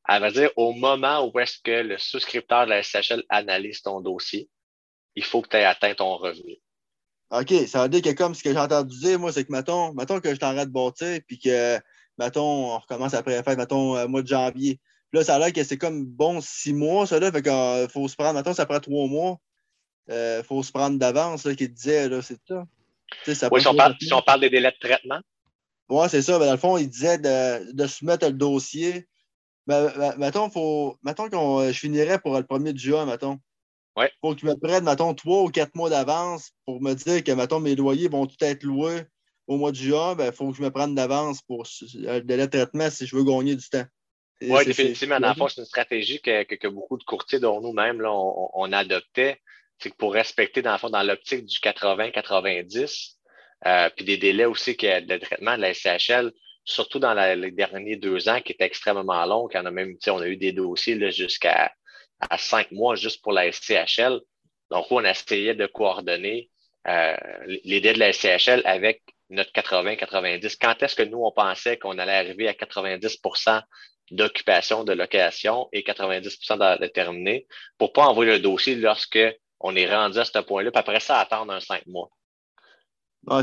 Elle va dire au moment où est-ce que le souscripteur de la SHL analyse ton dossier, il faut que tu aies atteint ton revenu. OK, ça veut dire que comme ce que j'ai entendu dire, moi, c'est que mettons, mettons que je t'arrête de bâtir, puis que mettons, on recommence après la fête, mettons, mois de janvier. Là, ça a l'air que c'est comme bon six mois, ça, là. Fait qu'il euh, faut se prendre, maintenant, ça prend trois mois. Il euh, faut se prendre d'avance, là, qu'il disait, là, c'est ça. ça oui, si on, parle, si on, parle, des délais de traitement. Oui, c'est ça. Ben, dans le fond, il disait de, de soumettre le dossier. Ben, ben, mettons, faut, mettons euh, je finirais pour le premier du juin, mettons. Oui. Faut que je me prenne, mettons, trois ou quatre mois d'avance pour me dire que, mettons, mes loyers vont tout être loués au mois de juin. Il faut que je me prenne d'avance pour le délai de traitement si je veux gagner du temps. Oui, définitivement. Dans le c'est une stratégie que, que, beaucoup de courtiers, dont nous-mêmes, on, on, adoptait. C'est que pour respecter, dans le fond, dans l'optique du 80-90, euh, puis des délais aussi que, de traitement de la SCHL, surtout dans les derniers deux ans, qui étaient extrêmement longs, on a même, on a eu des dossiers jusqu'à à cinq mois juste pour la SCHL. Donc, on essayait de coordonner euh, les délais de la SCHL avec notre 80-90. Quand est-ce que nous, on pensait qu'on allait arriver à 90% d'occupation, de location et 90 de déterminé pour ne pas envoyer le dossier lorsque on est rendu à ce point-là, puis après ça, attendre un cinq mois?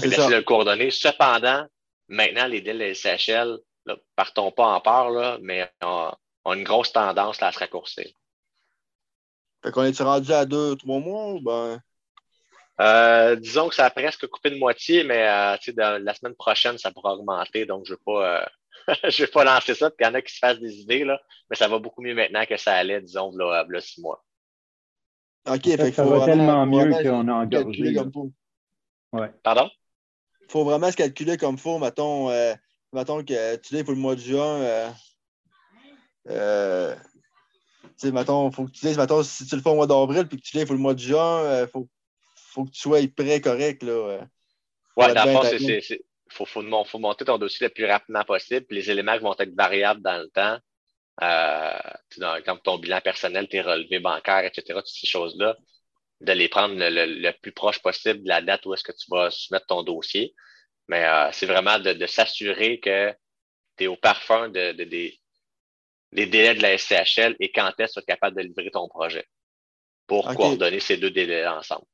C'est ça. le coordonner. Cependant, maintenant, les délais SHL, là, partons pas en part, là, mais ont, une grosse tendance à se raccourcir. Fait qu'on est rendu à deux, trois mois ou ben? Euh, disons que ça a presque coupé de moitié, mais euh, la semaine prochaine, ça pourra augmenter, donc je ne veux pas. Euh, *laughs* je vais pas lancer ça, puis il y en a qui se fassent des idées, là, mais ça va beaucoup mieux maintenant que ça allait, disons, là, là six mois. OK, fait ça va tellement mieux qu'on a engagé. Ouais. Pardon? Il faut vraiment se calculer comme il faut. Mettons, euh, mettons que tu dis pour le mois de juin. Euh, euh, mettons, faut que tu dises, mettons, si tu le fais au mois d'avril puis que tu l'es pour le mois de juin, il euh, faut, faut que tu sois prêt correct. Là, euh, ouais, dans le fond, c'est il faut, faut, monter ton dossier le plus rapidement possible. Puis les éléments vont être variables dans le temps. Euh, comme ton bilan personnel, tes relevés bancaires, etc., toutes ces choses-là, de les prendre le, plus proche possible de la date où est-ce que tu vas soumettre ton dossier. Mais euh, c'est vraiment de, s'assurer que tu es au parfum de, des, délais de la SCHL et quand est-ce que tu es capable de livrer ton projet pour coordonner ces deux délais ensemble.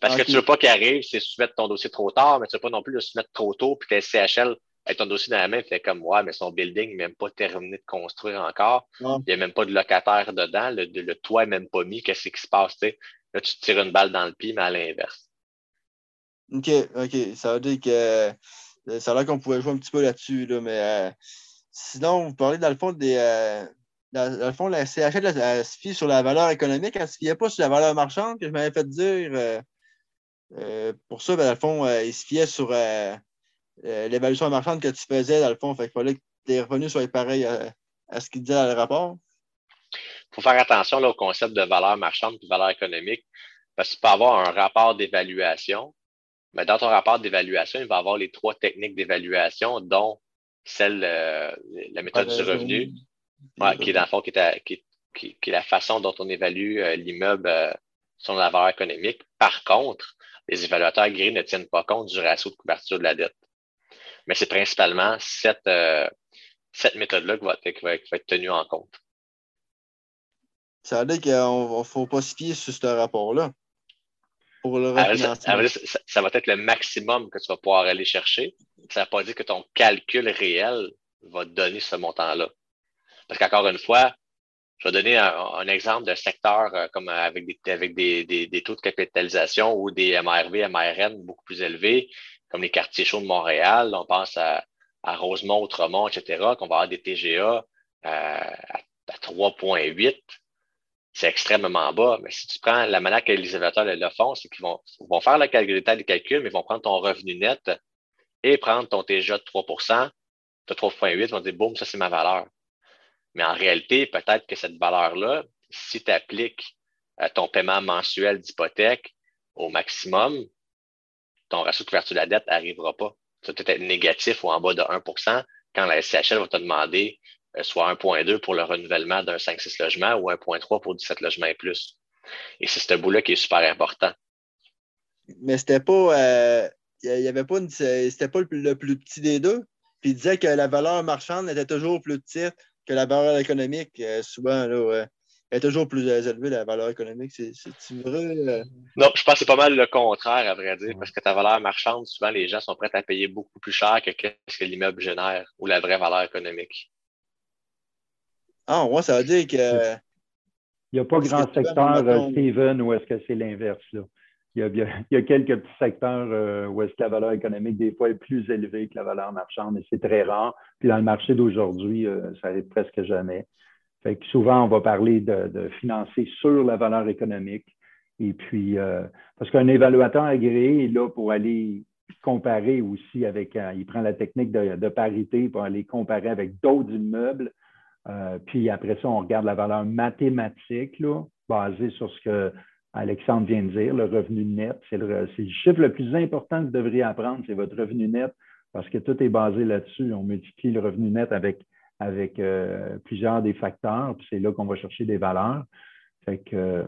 Parce que tu ne veux pas qu'il arrive, c'est soumettre ton dossier trop tard, mais tu ne veux pas non plus le soumettre trop tôt, puis que CHL avec ton dossier dans la main, fait comme ouais, mais son building n'est même pas terminé de construire encore. Il n'y a même pas de locataire dedans, le, toit n'est même pas mis, qu'est-ce qui se passe? Là, tu te tires une balle dans le pied, mais à l'inverse. OK, OK. Ça veut dire que euh, ça a l'air qu'on pouvait jouer un petit peu là-dessus, là, mais euh, sinon, vous parlez dans le fond des. Euh, dans, le fond, la CHL se fie sur la valeur économique, elle ne se fiait pas sur la valeur marchande que je m'avais fait dire. Euh, pour ça, ben, dans le fond, il se fiait sur euh, l'évaluation marchande que tu faisais, dans le fond. Fait qu'il fallait que tes revenus soient pareils à, ce qu'il disait dans le rapport. Il faut faire attention là, au concept de valeur marchande et de valeur économique, parce qu'il peut avoir un rapport d'évaluation. Mais dans ton rapport d'évaluation, il va y avoir les trois techniques d'évaluation, dont celle, la méthode du revenu, qui est dans le fond, qui est, qui, qui est, la façon dont on évalue l'immeuble selon la valeur économique. Par contre, les évaluateurs agréés ne tiennent pas compte du ratio de couverture de la dette. Mais c'est principalement cette, euh, cette méthode-là qui va, être tenue en compte. Ça veut dire qu'il ne faut pas se fier sur ce rapport-là. Pour le ça, ça, va être le maximum que tu vas pouvoir aller chercher. Ça ne veut pas dire que ton calcul réel va te donner ce montant-là. Parce qu'encore une fois, je vais donner un, exemple d'un secteur euh, comme avec, des, avec des, des, taux de capitalisation ou des MRV, MRN beaucoup plus élevés, comme les quartiers chauds de Montréal. On pense à, Rosemont, Outremont, etc., qu'on va avoir des TGA euh, à, 3,8. C'est extrêmement bas. Mais si tu prends la manière que les évaluateurs le font, c'est qu'ils vont, vont faire le calcul, des calculs, mais ils vont prendre ton revenu net et prendre ton TGA de 3% de 3,8, ils vont dire, boum, ça c'est ma valeur. Mais en réalité, peut-être que cette valeur-là, si tu appliques euh, ton paiement mensuel d'hypothèque au maximum, ton ratio de couverture de la dette n'arrivera pas. Ça peut être négatif ou en bas de 1 quand la SCHL va te demander euh, soit 1,2 pour le renouvellement d'un 5-6 logements ou 1,3 pour 17 logements et plus. Et c'est ce bout-là qui est super important. Mais c'était pas. Euh, y avait pas c'était pas le plus petit des deux. Puis il disait que la valeur marchande était toujours plus petite que la valeur économique. Euh, souvent, là, est toujours plus élevée, la valeur économique. C'est vrai? Euh? Non, je pense que c'est pas mal le contraire, à vrai dire, parce que ta valeur marchande, souvent, les gens sont prêts à payer beaucoup plus cher que ce que l'immeuble génère ou la vraie valeur économique. Ah, moi, ça veut dire que. Il n'y a pas grand secteur, euh, Steven, où est-ce que c'est l'inverse. Il y, a, quelques petits secteurs euh, où est-ce que la valeur économique, des fois, est plus élevée que la valeur marchande, mais c'est très rare. Puis dans le marché d'aujourd'hui, ça arrive presque jamais souvent, on va parler de, financer sur la valeur économique. Et puis, euh, parce qu'un évaluateur agréé est là pour aller comparer aussi avec, euh, il prend la technique de, parité pour aller comparer avec d'autres immeubles. Euh, puis après ça, on regarde la valeur mathématique, là, basée sur ce que Alexandre vient de dire, le revenu net. C'est le, le, chiffre le plus important que vous devriez apprendre, c'est votre revenu net, parce que tout est basé là-dessus. On multiplie le revenu net avec avec euh, plusieurs des facteurs, puis c'est là qu'on va chercher des valeurs. Fait que,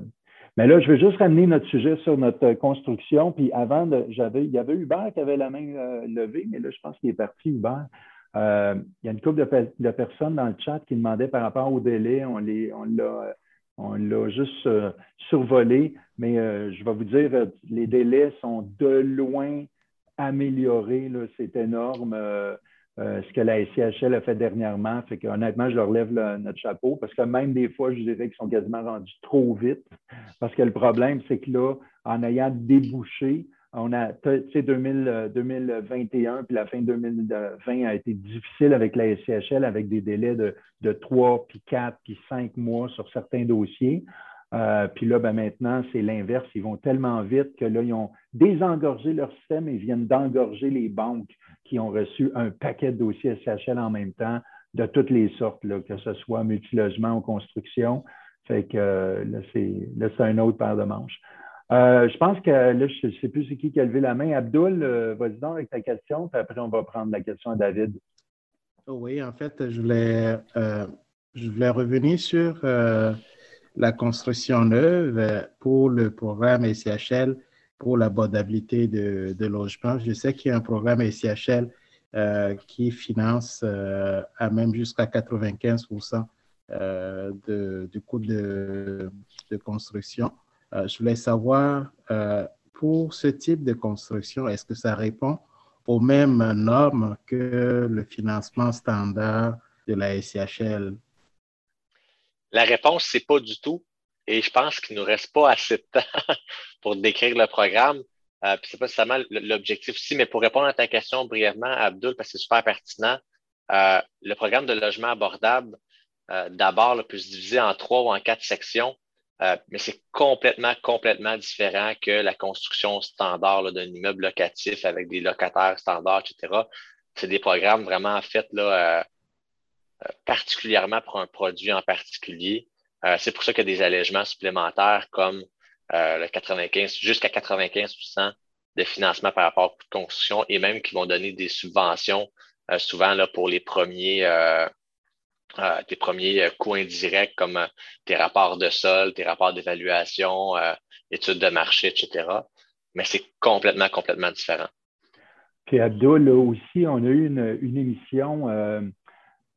mais là, je veux juste ramener notre sujet sur notre construction. Puis avant, j'avais, il y avait Hubert qui avait la main euh, levée, mais là, je pense qu'il est parti, Hubert. Euh, il y a une couple de, personnes dans le chat qui demandaient par rapport au délai. On, les, on l'a on l'a juste survolé, mais je vais vous dire, les délais sont de loin améliorés. C'est énorme. Euh, ce que la SCHL a fait dernièrement. Fait honnêtement, je leur lève notre chapeau parce que même des fois, je dirais qu'ils sont quasiment rendus trop vite. Parce que le problème, c'est que là, en ayant débouché, on a, tu sais, 2021 puis la fin 2020 a été difficile avec la SCHL avec des délais de, de 3, puis 4, puis 5 mois sur certains dossiers. Euh, puis là, ben maintenant, c'est l'inverse. Ils vont tellement vite que là, ils ont désengorgé leur système et viennent d'engorger les banques qui ont reçu un paquet de dossiers SHL en même temps, de toutes les sortes, que ce soit multilogement ou construction. Fait que là, c'est un autre paire de manches. Euh, je pense que là, je ne sais plus c'est qui qui a levé la main. Abdoul, euh, vas-y donc avec ta question, puis après, on va prendre la question à David. Oui, en fait, je voulais, euh, je voulais revenir sur la construction neuve pour le programme SCHL pour l'abordabilité de, de logements. Je sais qu'il y a un programme SCHL euh, qui finance euh, à même jusqu'à 95 euh, de, du coût de, construction. je voulais savoir, pour ce type de construction, est-ce que ça répond aux mêmes normes que le financement standard de la SCHL? La réponse, c'est pas du tout. Et je pense qu'il ne nous reste pas assez de temps *laughs* pour décrire le programme. Euh, puis c'est pas seulement l'objectif ici, mais pour répondre à ta question brièvement, Abdul, parce que c'est super pertinent, euh, le programme de logement abordable, euh, d'abord, peut se diviser en trois ou en quatre sections, euh, mais c'est complètement, complètement différent que la construction standard d'un immeuble locatif avec des locataires standards, etc. C'est des programmes vraiment faits là, particulièrement pour un produit en particulier. C'est pour ça qu'il y a des allègements supplémentaires comme euh, le 95, jusqu'à 95% de financement par rapport aux coûts de construction et même qui vont donner des subventions euh, souvent pour les premiers, euh, euh tes premiers coûts indirects comme tes rapports de sol, tes rapports d'évaluation, études de marché, etc. Mais c'est complètement, complètement différent. Puis Abdul, aussi, on a eu une, émission, euh,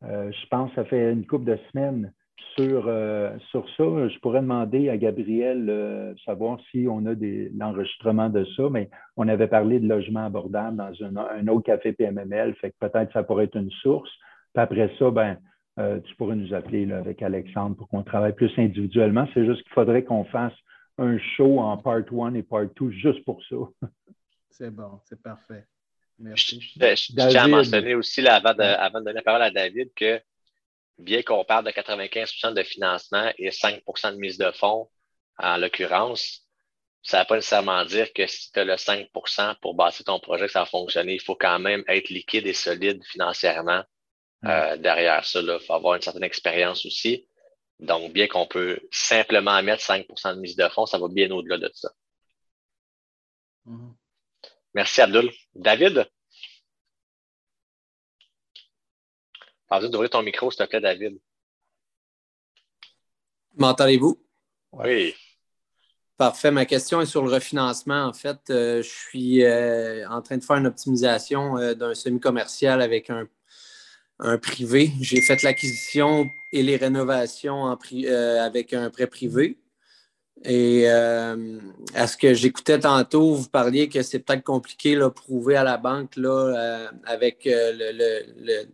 euh, je pense, ça fait une couple de semaines sur, euh, sur ça. Je pourrais demander à Gabriel savoir si on a l'enregistrement de ça, mais on avait parlé de logement abordable dans un, autre café PMML, fait que peut-être ça pourrait être une source. Puis après ça, ben, tu pourrais nous appeler avec Alexandre pour qu'on travaille plus individuellement. C'est juste qu'il faudrait qu'on fasse un show en part 1 et part 2 juste pour ça. *laughs* C'est bon, c'est parfait. Merci. Je, tiens à mentionner aussi, avant, de, avant de donner la parole à David, que bien qu'on parle de 95% de financement et 5% de mise de fonds, en l'occurrence, ça ne veut pas nécessairement dire que si tu as le 5% pour bâtir ton projet, que ça va fonctionner. Il faut quand même être liquide et solide financièrement euh, derrière ça. Il faut avoir une certaine expérience aussi. Donc, bien qu'on peut simplement mettre 5% de mise de fonds, ça va bien au-delà de ça. Mm-hmm. Merci, Abdul. David? Pardon d'ouvrir ton micro, s'il te plaît, David? M'entendez-vous? Oui. Parfait. Ma question est sur le refinancement. En fait, euh, je suis euh, en train de faire une optimisation euh, d'un semi-commercial avec un, privé. J'ai fait l'acquisition et les rénovations avec un prêt privé. Et à ce que j'écoutais tantôt, vous parliez que c'est peut-être compliqué de prouver à la banque là, avec le,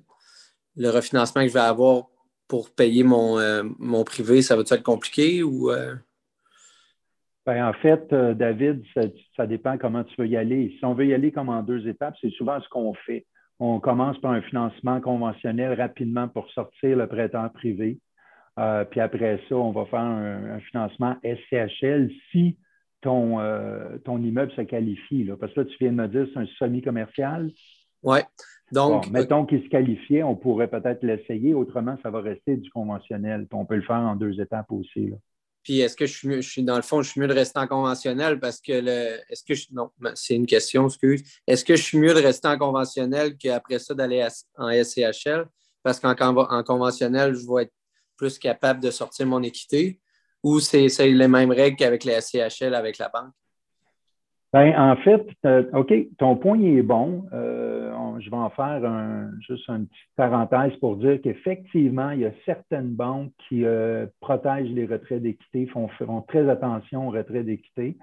refinancement que je vais avoir pour payer mon, mon privé. Ça va-tu être compliqué ou. Ben, en fait, David, ça, dépend comment tu veux y aller. Si on veut y aller comme en deux étapes, c'est souvent ce qu'on fait. On commence par un financement conventionnel rapidement pour sortir le prêteur privé. Euh, puis après ça, on va faire un, financement SCHL si ton, euh, ton immeuble se qualifie. Parce que là, tu viens de me dire c'est un semi-commercial. Oui. Donc, mettons qu'il se qualifiait, on pourrait peut-être l'essayer. Autrement, ça va rester du conventionnel. on peut le faire en deux étapes aussi. Puis est-ce que je suis, mieux, je suis dans le fond, je suis mieux de rester en conventionnel parce que le. Est-ce que je. Non, c'est une question, excuse. Est-ce que je suis mieux de rester en conventionnel qu'après ça d'aller en SCHL? Parce qu'en en conventionnel, je vais être plus capable de sortir mon équité ou c'est les mêmes règles qu'avec les SCHL avec la banque? Bien, en fait, euh, OK, ton point est bon. Euh, je vais en faire juste une petite parenthèse pour dire qu'effectivement, il y a certaines banques qui euh, protègent les retraits d'équité, font, très attention aux retraits d'équité.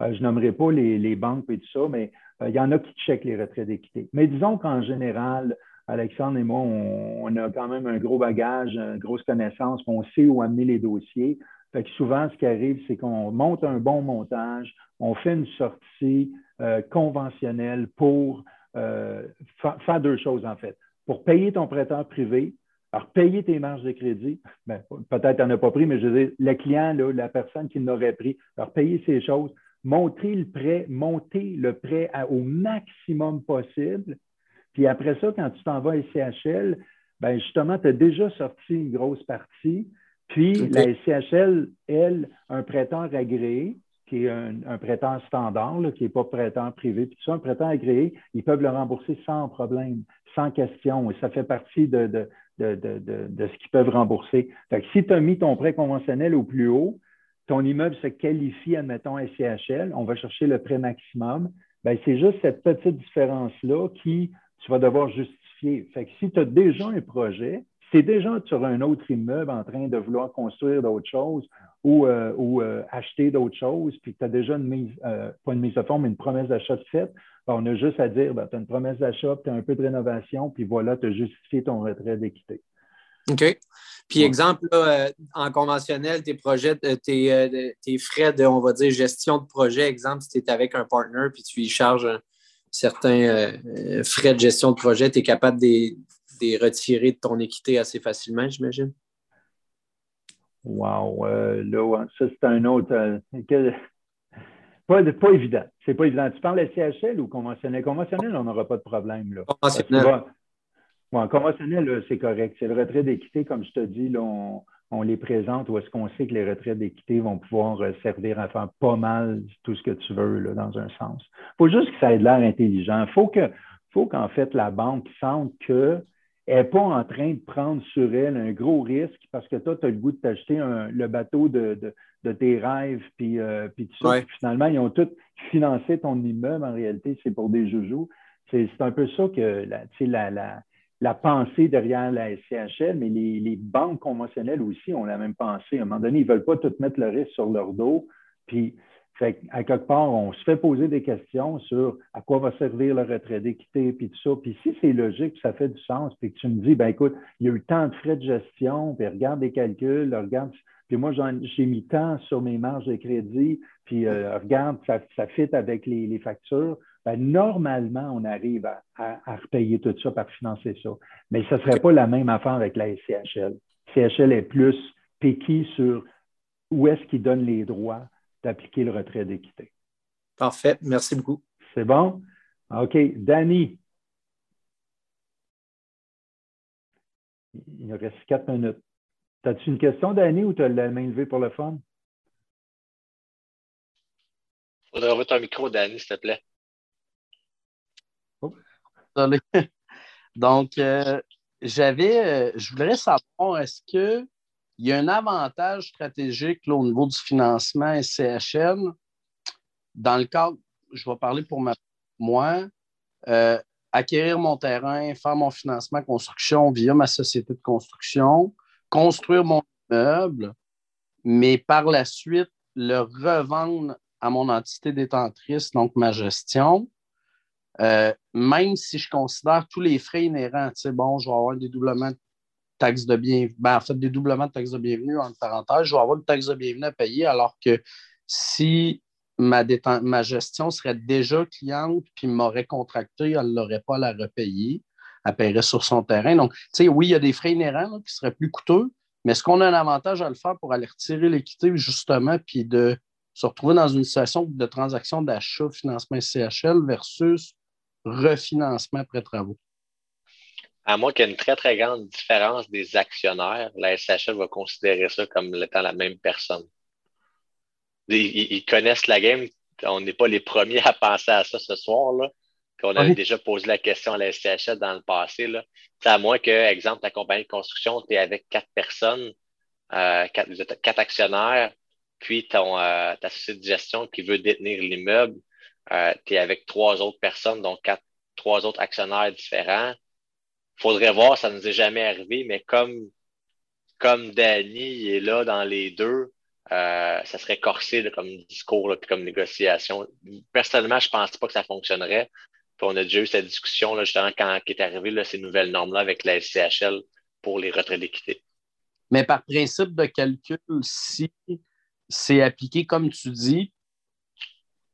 je nommerai pas les, banques et tout ça, mais il y en a qui checkent les retraits d'équité. Mais disons qu'en général, Alexandre et moi, on, a quand même un gros bagage, une grosse connaissance, on sait où amener les dossiers. Souvent, ce qui arrive, c'est qu'on monte un bon montage, on fait une sortie euh, conventionnelle pour euh, faire deux choses, en fait. Pour payer ton prêteur privé, alors payer tes marges de crédit, ben, peut-être tu n'en as pas pris, mais je veux dire, le client, la personne qui l'aurait pris, alors payer ces choses, monter le prêt, monter le prêt au maximum possible, puis après ça, quand tu t'en vas à SCHL, ben justement, tu as déjà sorti une grosse partie. Puis la SCHL, elle, un prêteur agréé, un, prêteur standard, qui n'est pas prêteur privé, puis tout ça, un prêteur agréé, ils peuvent le rembourser sans problème, sans question. Et ça fait partie de, de, ce qu'ils peuvent rembourser. Fait que si tu as mis ton prêt conventionnel au plus haut, ton immeuble se qualifie, admettons, SCHL, on va chercher le prêt maximum. Ben, c'est juste cette petite différence-là qui tu vas devoir justifier. Fait que si tu as déjà un projet, si tu es déjà sur un autre immeuble en train de vouloir construire d'autres choses ou, euh, euh, acheter d'autres choses, puis que tu as déjà une mise, euh, pas une mise de forme, mais une promesse d'achat de fait, ben, on a juste à dire, ben, tu as une promesse d'achat, tu as un peu de rénovation, puis voilà, tu as justifié ton retrait d'équité. OK. Puis, exemple, en conventionnel, tes projets, tes, tes, frais de, on va dire, gestion de projet, exemple, si tu es avec un partner, puis tu y charges certains frais de gestion de projet, tu es capable de les retirer de ton équité assez facilement, j'imagine? Wow, euh, là, ça c'est un autre. Euh, *laughs* pas, pas, évident. C'est pas évident. Tu parles de CHL ou conventionnel? Conventionnel, on n'aura pas de problème. Là. Conventionnel. conventionnel, c'est correct. C'est le retrait d'équité, comme je te dis, là, on, on les présente ou est-ce qu'on sait que les retraites d'équité vont pouvoir euh, servir à faire pas mal tout ce que tu veux là, dans un sens. Il faut juste que ça ait de l'air intelligent. Il faut que faut qu'en fait la banque sente qu'elle n'est pas en train de prendre sur elle un gros risque parce que toi, tu as le goût de t'acheter le bateau de, de tes rêves, puis, euh, puis tout ça. finalement, ils ont tout financé ton immeuble. En réalité, c'est pour des joujoux. C'est un peu ça que la, la, la, la, pensée derrière la SCHL, mais les, les, banques conventionnelles aussi ont la même pensée. À un moment donné, ils ne veulent pas tout mettre le risque sur leur dos. Puis fait à quelque part, on se fait poser des questions sur à quoi va servir le retrait d'équité, puis tout ça. Puis si c'est logique, ça fait du sens, puis que tu me dis, ben écoute, il y a eu tant de frais de gestion, puis regarde les calculs, regarde, puis moi, j'ai mis tant sur mes marges de crédit, puis euh, regarde, ça, ça fit avec les, factures. Ben, normalement, on arrive à, repayer tout ça, par financer ça. Mais ce ne serait pas la même affaire avec la SCHL. CHL est plus piqué sur où est-ce qu'il donne les droits d'appliquer le retrait d'équité. Parfait. Merci beaucoup. C'est bon? OK. Danny. Il nous reste quatre minutes. As-tu une question, Danny, ou tu as la main levée pour le fun? Il faudrait avoir ton micro, Danny, s'il te plaît. Oh. *laughs* Donc, euh, j'avais, euh, je voudrais savoir, est-ce que il y a un avantage stratégique au niveau du financement SCHL. Dans le cadre, je vais parler pour moi, euh, acquérir mon terrain, faire mon financement construction via ma société de construction, construire mon immeuble, mais par la suite, le revendre à mon entité détentrice, donc ma gestion. Euh, même si je considère tous les frais inhérents, tu bon, je vais avoir des doublements de taxe de bienvenue, ben, en fait, dédoublement de taxe de bienvenue, en parenthèse, je vais avoir une taxe de bienvenue à payer, alors que si ma, ma gestion serait déjà cliente puis m'aurait contracté, elle ne l'aurait pas à la repayer, elle paierait sur son terrain. Donc, tu sais, oui, il y a des frais inhérents qui seraient plus coûteux, mais est-ce qu'on a un avantage à le faire pour aller retirer l'équité, justement, puis de se retrouver dans une situation de transaction d'achat, financement CHL versus refinancement après travaux? À moins qu'il y ait une très, très grande différence des actionnaires, la SHL va considérer ça comme étant la même personne. Ils, connaissent la game. On n'est pas les premiers à penser à ça ce soir. Là, qu'on avait déjà posé la question à la SCHL dans le passé. Là. À moins que, exemple, ta compagnie de construction, tu es avec quatre personnes, euh, quatre, actionnaires, puis ton, euh, ta société de gestion qui veut détenir l'immeuble, euh, tu es avec trois autres personnes, donc quatre, trois autres actionnaires différents faudrait voir, ça ne nous est jamais arrivé, mais comme, comme Danny est là dans les deux, euh, ça serait corsé comme discours et comme négociation. Personnellement, je ne pense pas que ça fonctionnerait. on a déjà eu cette discussion là, justement quand est arrivé là, ces nouvelles normes-là avec la SCHL pour les retraits d'équité. Mais par principe de calcul, si c'est appliqué comme tu dis,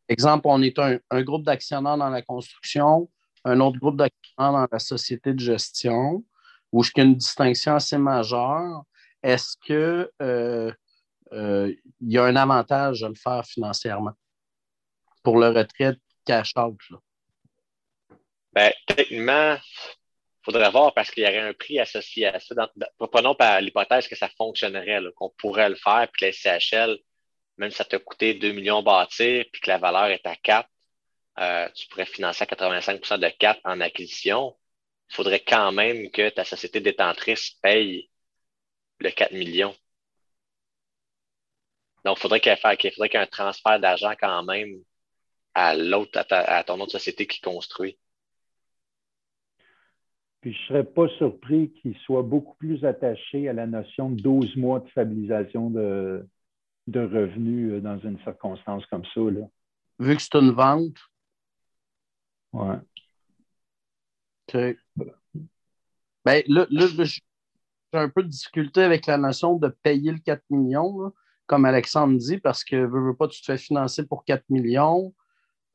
exemple, on est un groupe d'actionnaires dans la construction, un autre groupe d'actionnaires dans la société de gestion, où y a une distinction assez majeure. Est-ce qu'il euh, euh, y a un avantage à le faire financièrement pour le retrait de cash out? Ben, techniquement, il faudrait voir parce qu'il y aurait un prix associé à ça. prenons par l'hypothèse que ça fonctionnerait, qu'on pourrait le faire, puis que les CHL, même si ça t'a coûté 2 millions bâtir, puis que la valeur est à 4, euh, tu pourrais financer à 85% de cap en acquisition, il faudrait quand même que ta société détentrice paye le 4 millions. Donc, il faudrait qu'il y ait un transfert d'argent quand même à l'autre, à, ton autre société qui construit. Puis je ne serais pas surpris qu'il soit beaucoup plus attaché à la notion de 12 mois de stabilisation de, de revenus euh, dans une circonstance comme ça. Là. Vu que c'est une vente, Ouais. OK. Ben, là, j'ai un peu de difficulté avec la notion de payer le 4 millions, comme Alexandre dit, parce que veux, veux pas, tu te fais financer pour 4 millions.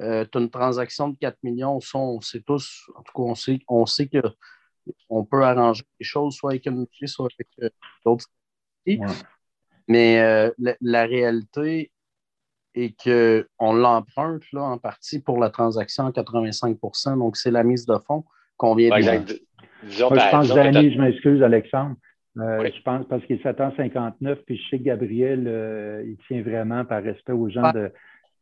Euh, tu as une transaction de 4 millions, on sait tous, en tout cas, on sait, on sait qu'on peut arranger les choses soit avec une soit avec euh, d'autres. Mais euh, la, réalité et qu'on l'emprunte là, en partie pour la transaction à 85% Donc, c'est la mise de fonds qu'on vient de je pense, Danny, je m'excuse, Alexandre. Euh, je pense parce qu'il s'attend 59, puis je sais que Gabriel, euh, il tient vraiment par respect aux gens de.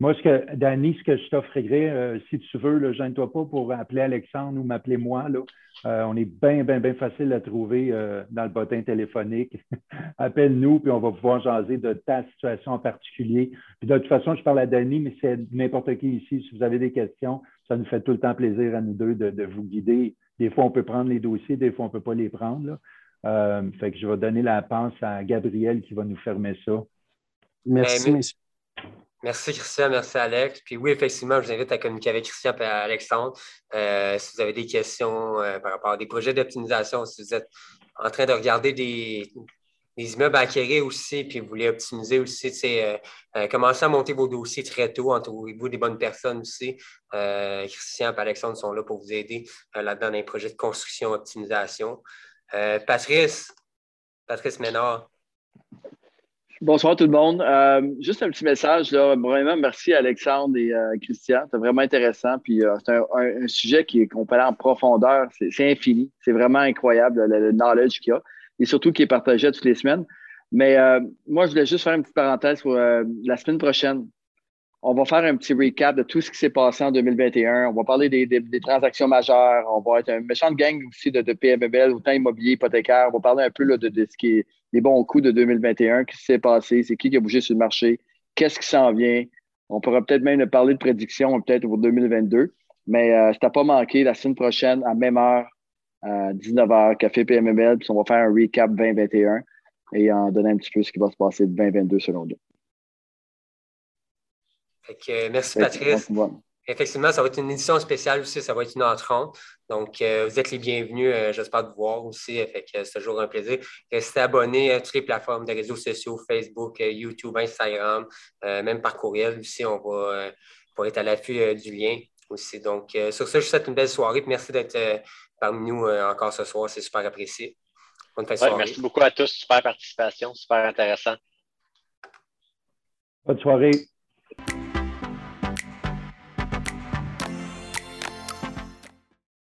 Moi, ce que, Danny, ce que je t'offrirais, euh, si tu veux, ne gêne-toi pas pour appeler Alexandre ou m'appeler moi. Là. Euh, on est bien, bien, bien facile à trouver euh, dans le bottin téléphonique. *laughs* Appelle-nous, puis on va pouvoir jaser de ta situation en particulier. Puis de toute façon, je parle à Danny, mais c'est n'importe qui ici. Si vous avez des questions, ça nous fait tout le temps plaisir à nous deux de, vous guider. Des fois, on peut prendre les dossiers, des fois, on ne peut pas les prendre. fait que je vais donner la pense à Gabriel qui va nous fermer ça. Merci, ben, messieurs. Merci Christian, merci Alex. Puis oui, effectivement, je vous invite à communiquer avec Christian et Alexandre. Euh, si vous avez des questions euh, par rapport à des projets d'optimisation, si vous êtes en train de regarder des, immeubles à aussi, puis vous voulez optimiser aussi, euh, euh, commencez à monter vos dossiers très tôt, entourez-vous des bonnes personnes aussi. Christian et Alexandre sont là pour vous aider là-dedans dans les projets de construction, optimisation. Patrice, Patrice Ménard. Bonsoir tout le monde. Euh, juste un petit message. Là. Vraiment, merci Alexandre et euh, Christian. C'est vraiment intéressant. Puis euh, c'est un, sujet qu'on peut aller en profondeur. C'est infini. C'est vraiment incroyable le, knowledge qu'il y a. Et surtout qui est partagé toutes les semaines. Mais moi, je voulais juste faire une petite parenthèse pour la semaine prochaine. On va faire un petit recap de tout ce qui s'est passé en 2021. On va parler des, transactions majeures. On va être un méchant gang aussi de, de PMBL, autant immobilier, hypothécaire. On va parler un peu de, de, ce qui est les bons coups de 2021, qu'est-ce qui s'est passé, c'est qui qui a bougé sur le marché, qu'est-ce qui s'en vient. On pourra peut-être même parler de prédictions peut-être pour 2022. Mais euh, ça pas manqué la semaine prochaine, à même heure, à 19h, Café PMML, puis on va faire un recap 2021 et en donner un petit peu ce qui va se passer de 2022 selon nous. Merci Patrice. Effectivement, ça va être une édition spéciale aussi, ça va être une heure 30. Donc, euh, vous êtes les bienvenus. Euh, j'espère vous voir aussi. Fait que c'est toujours un plaisir. Restez abonnés à toutes les plateformes de réseaux sociaux, Facebook, euh, YouTube, Instagram, même par courriel aussi. On va pour être à l'affût du lien aussi. Donc, sur ça, je vous souhaite une belle soirée. merci d'être parmi nous encore ce soir. C'est super apprécié. Bonne fin de soirée. merci beaucoup à tous. Super participation, super intéressant. Bonne soirée.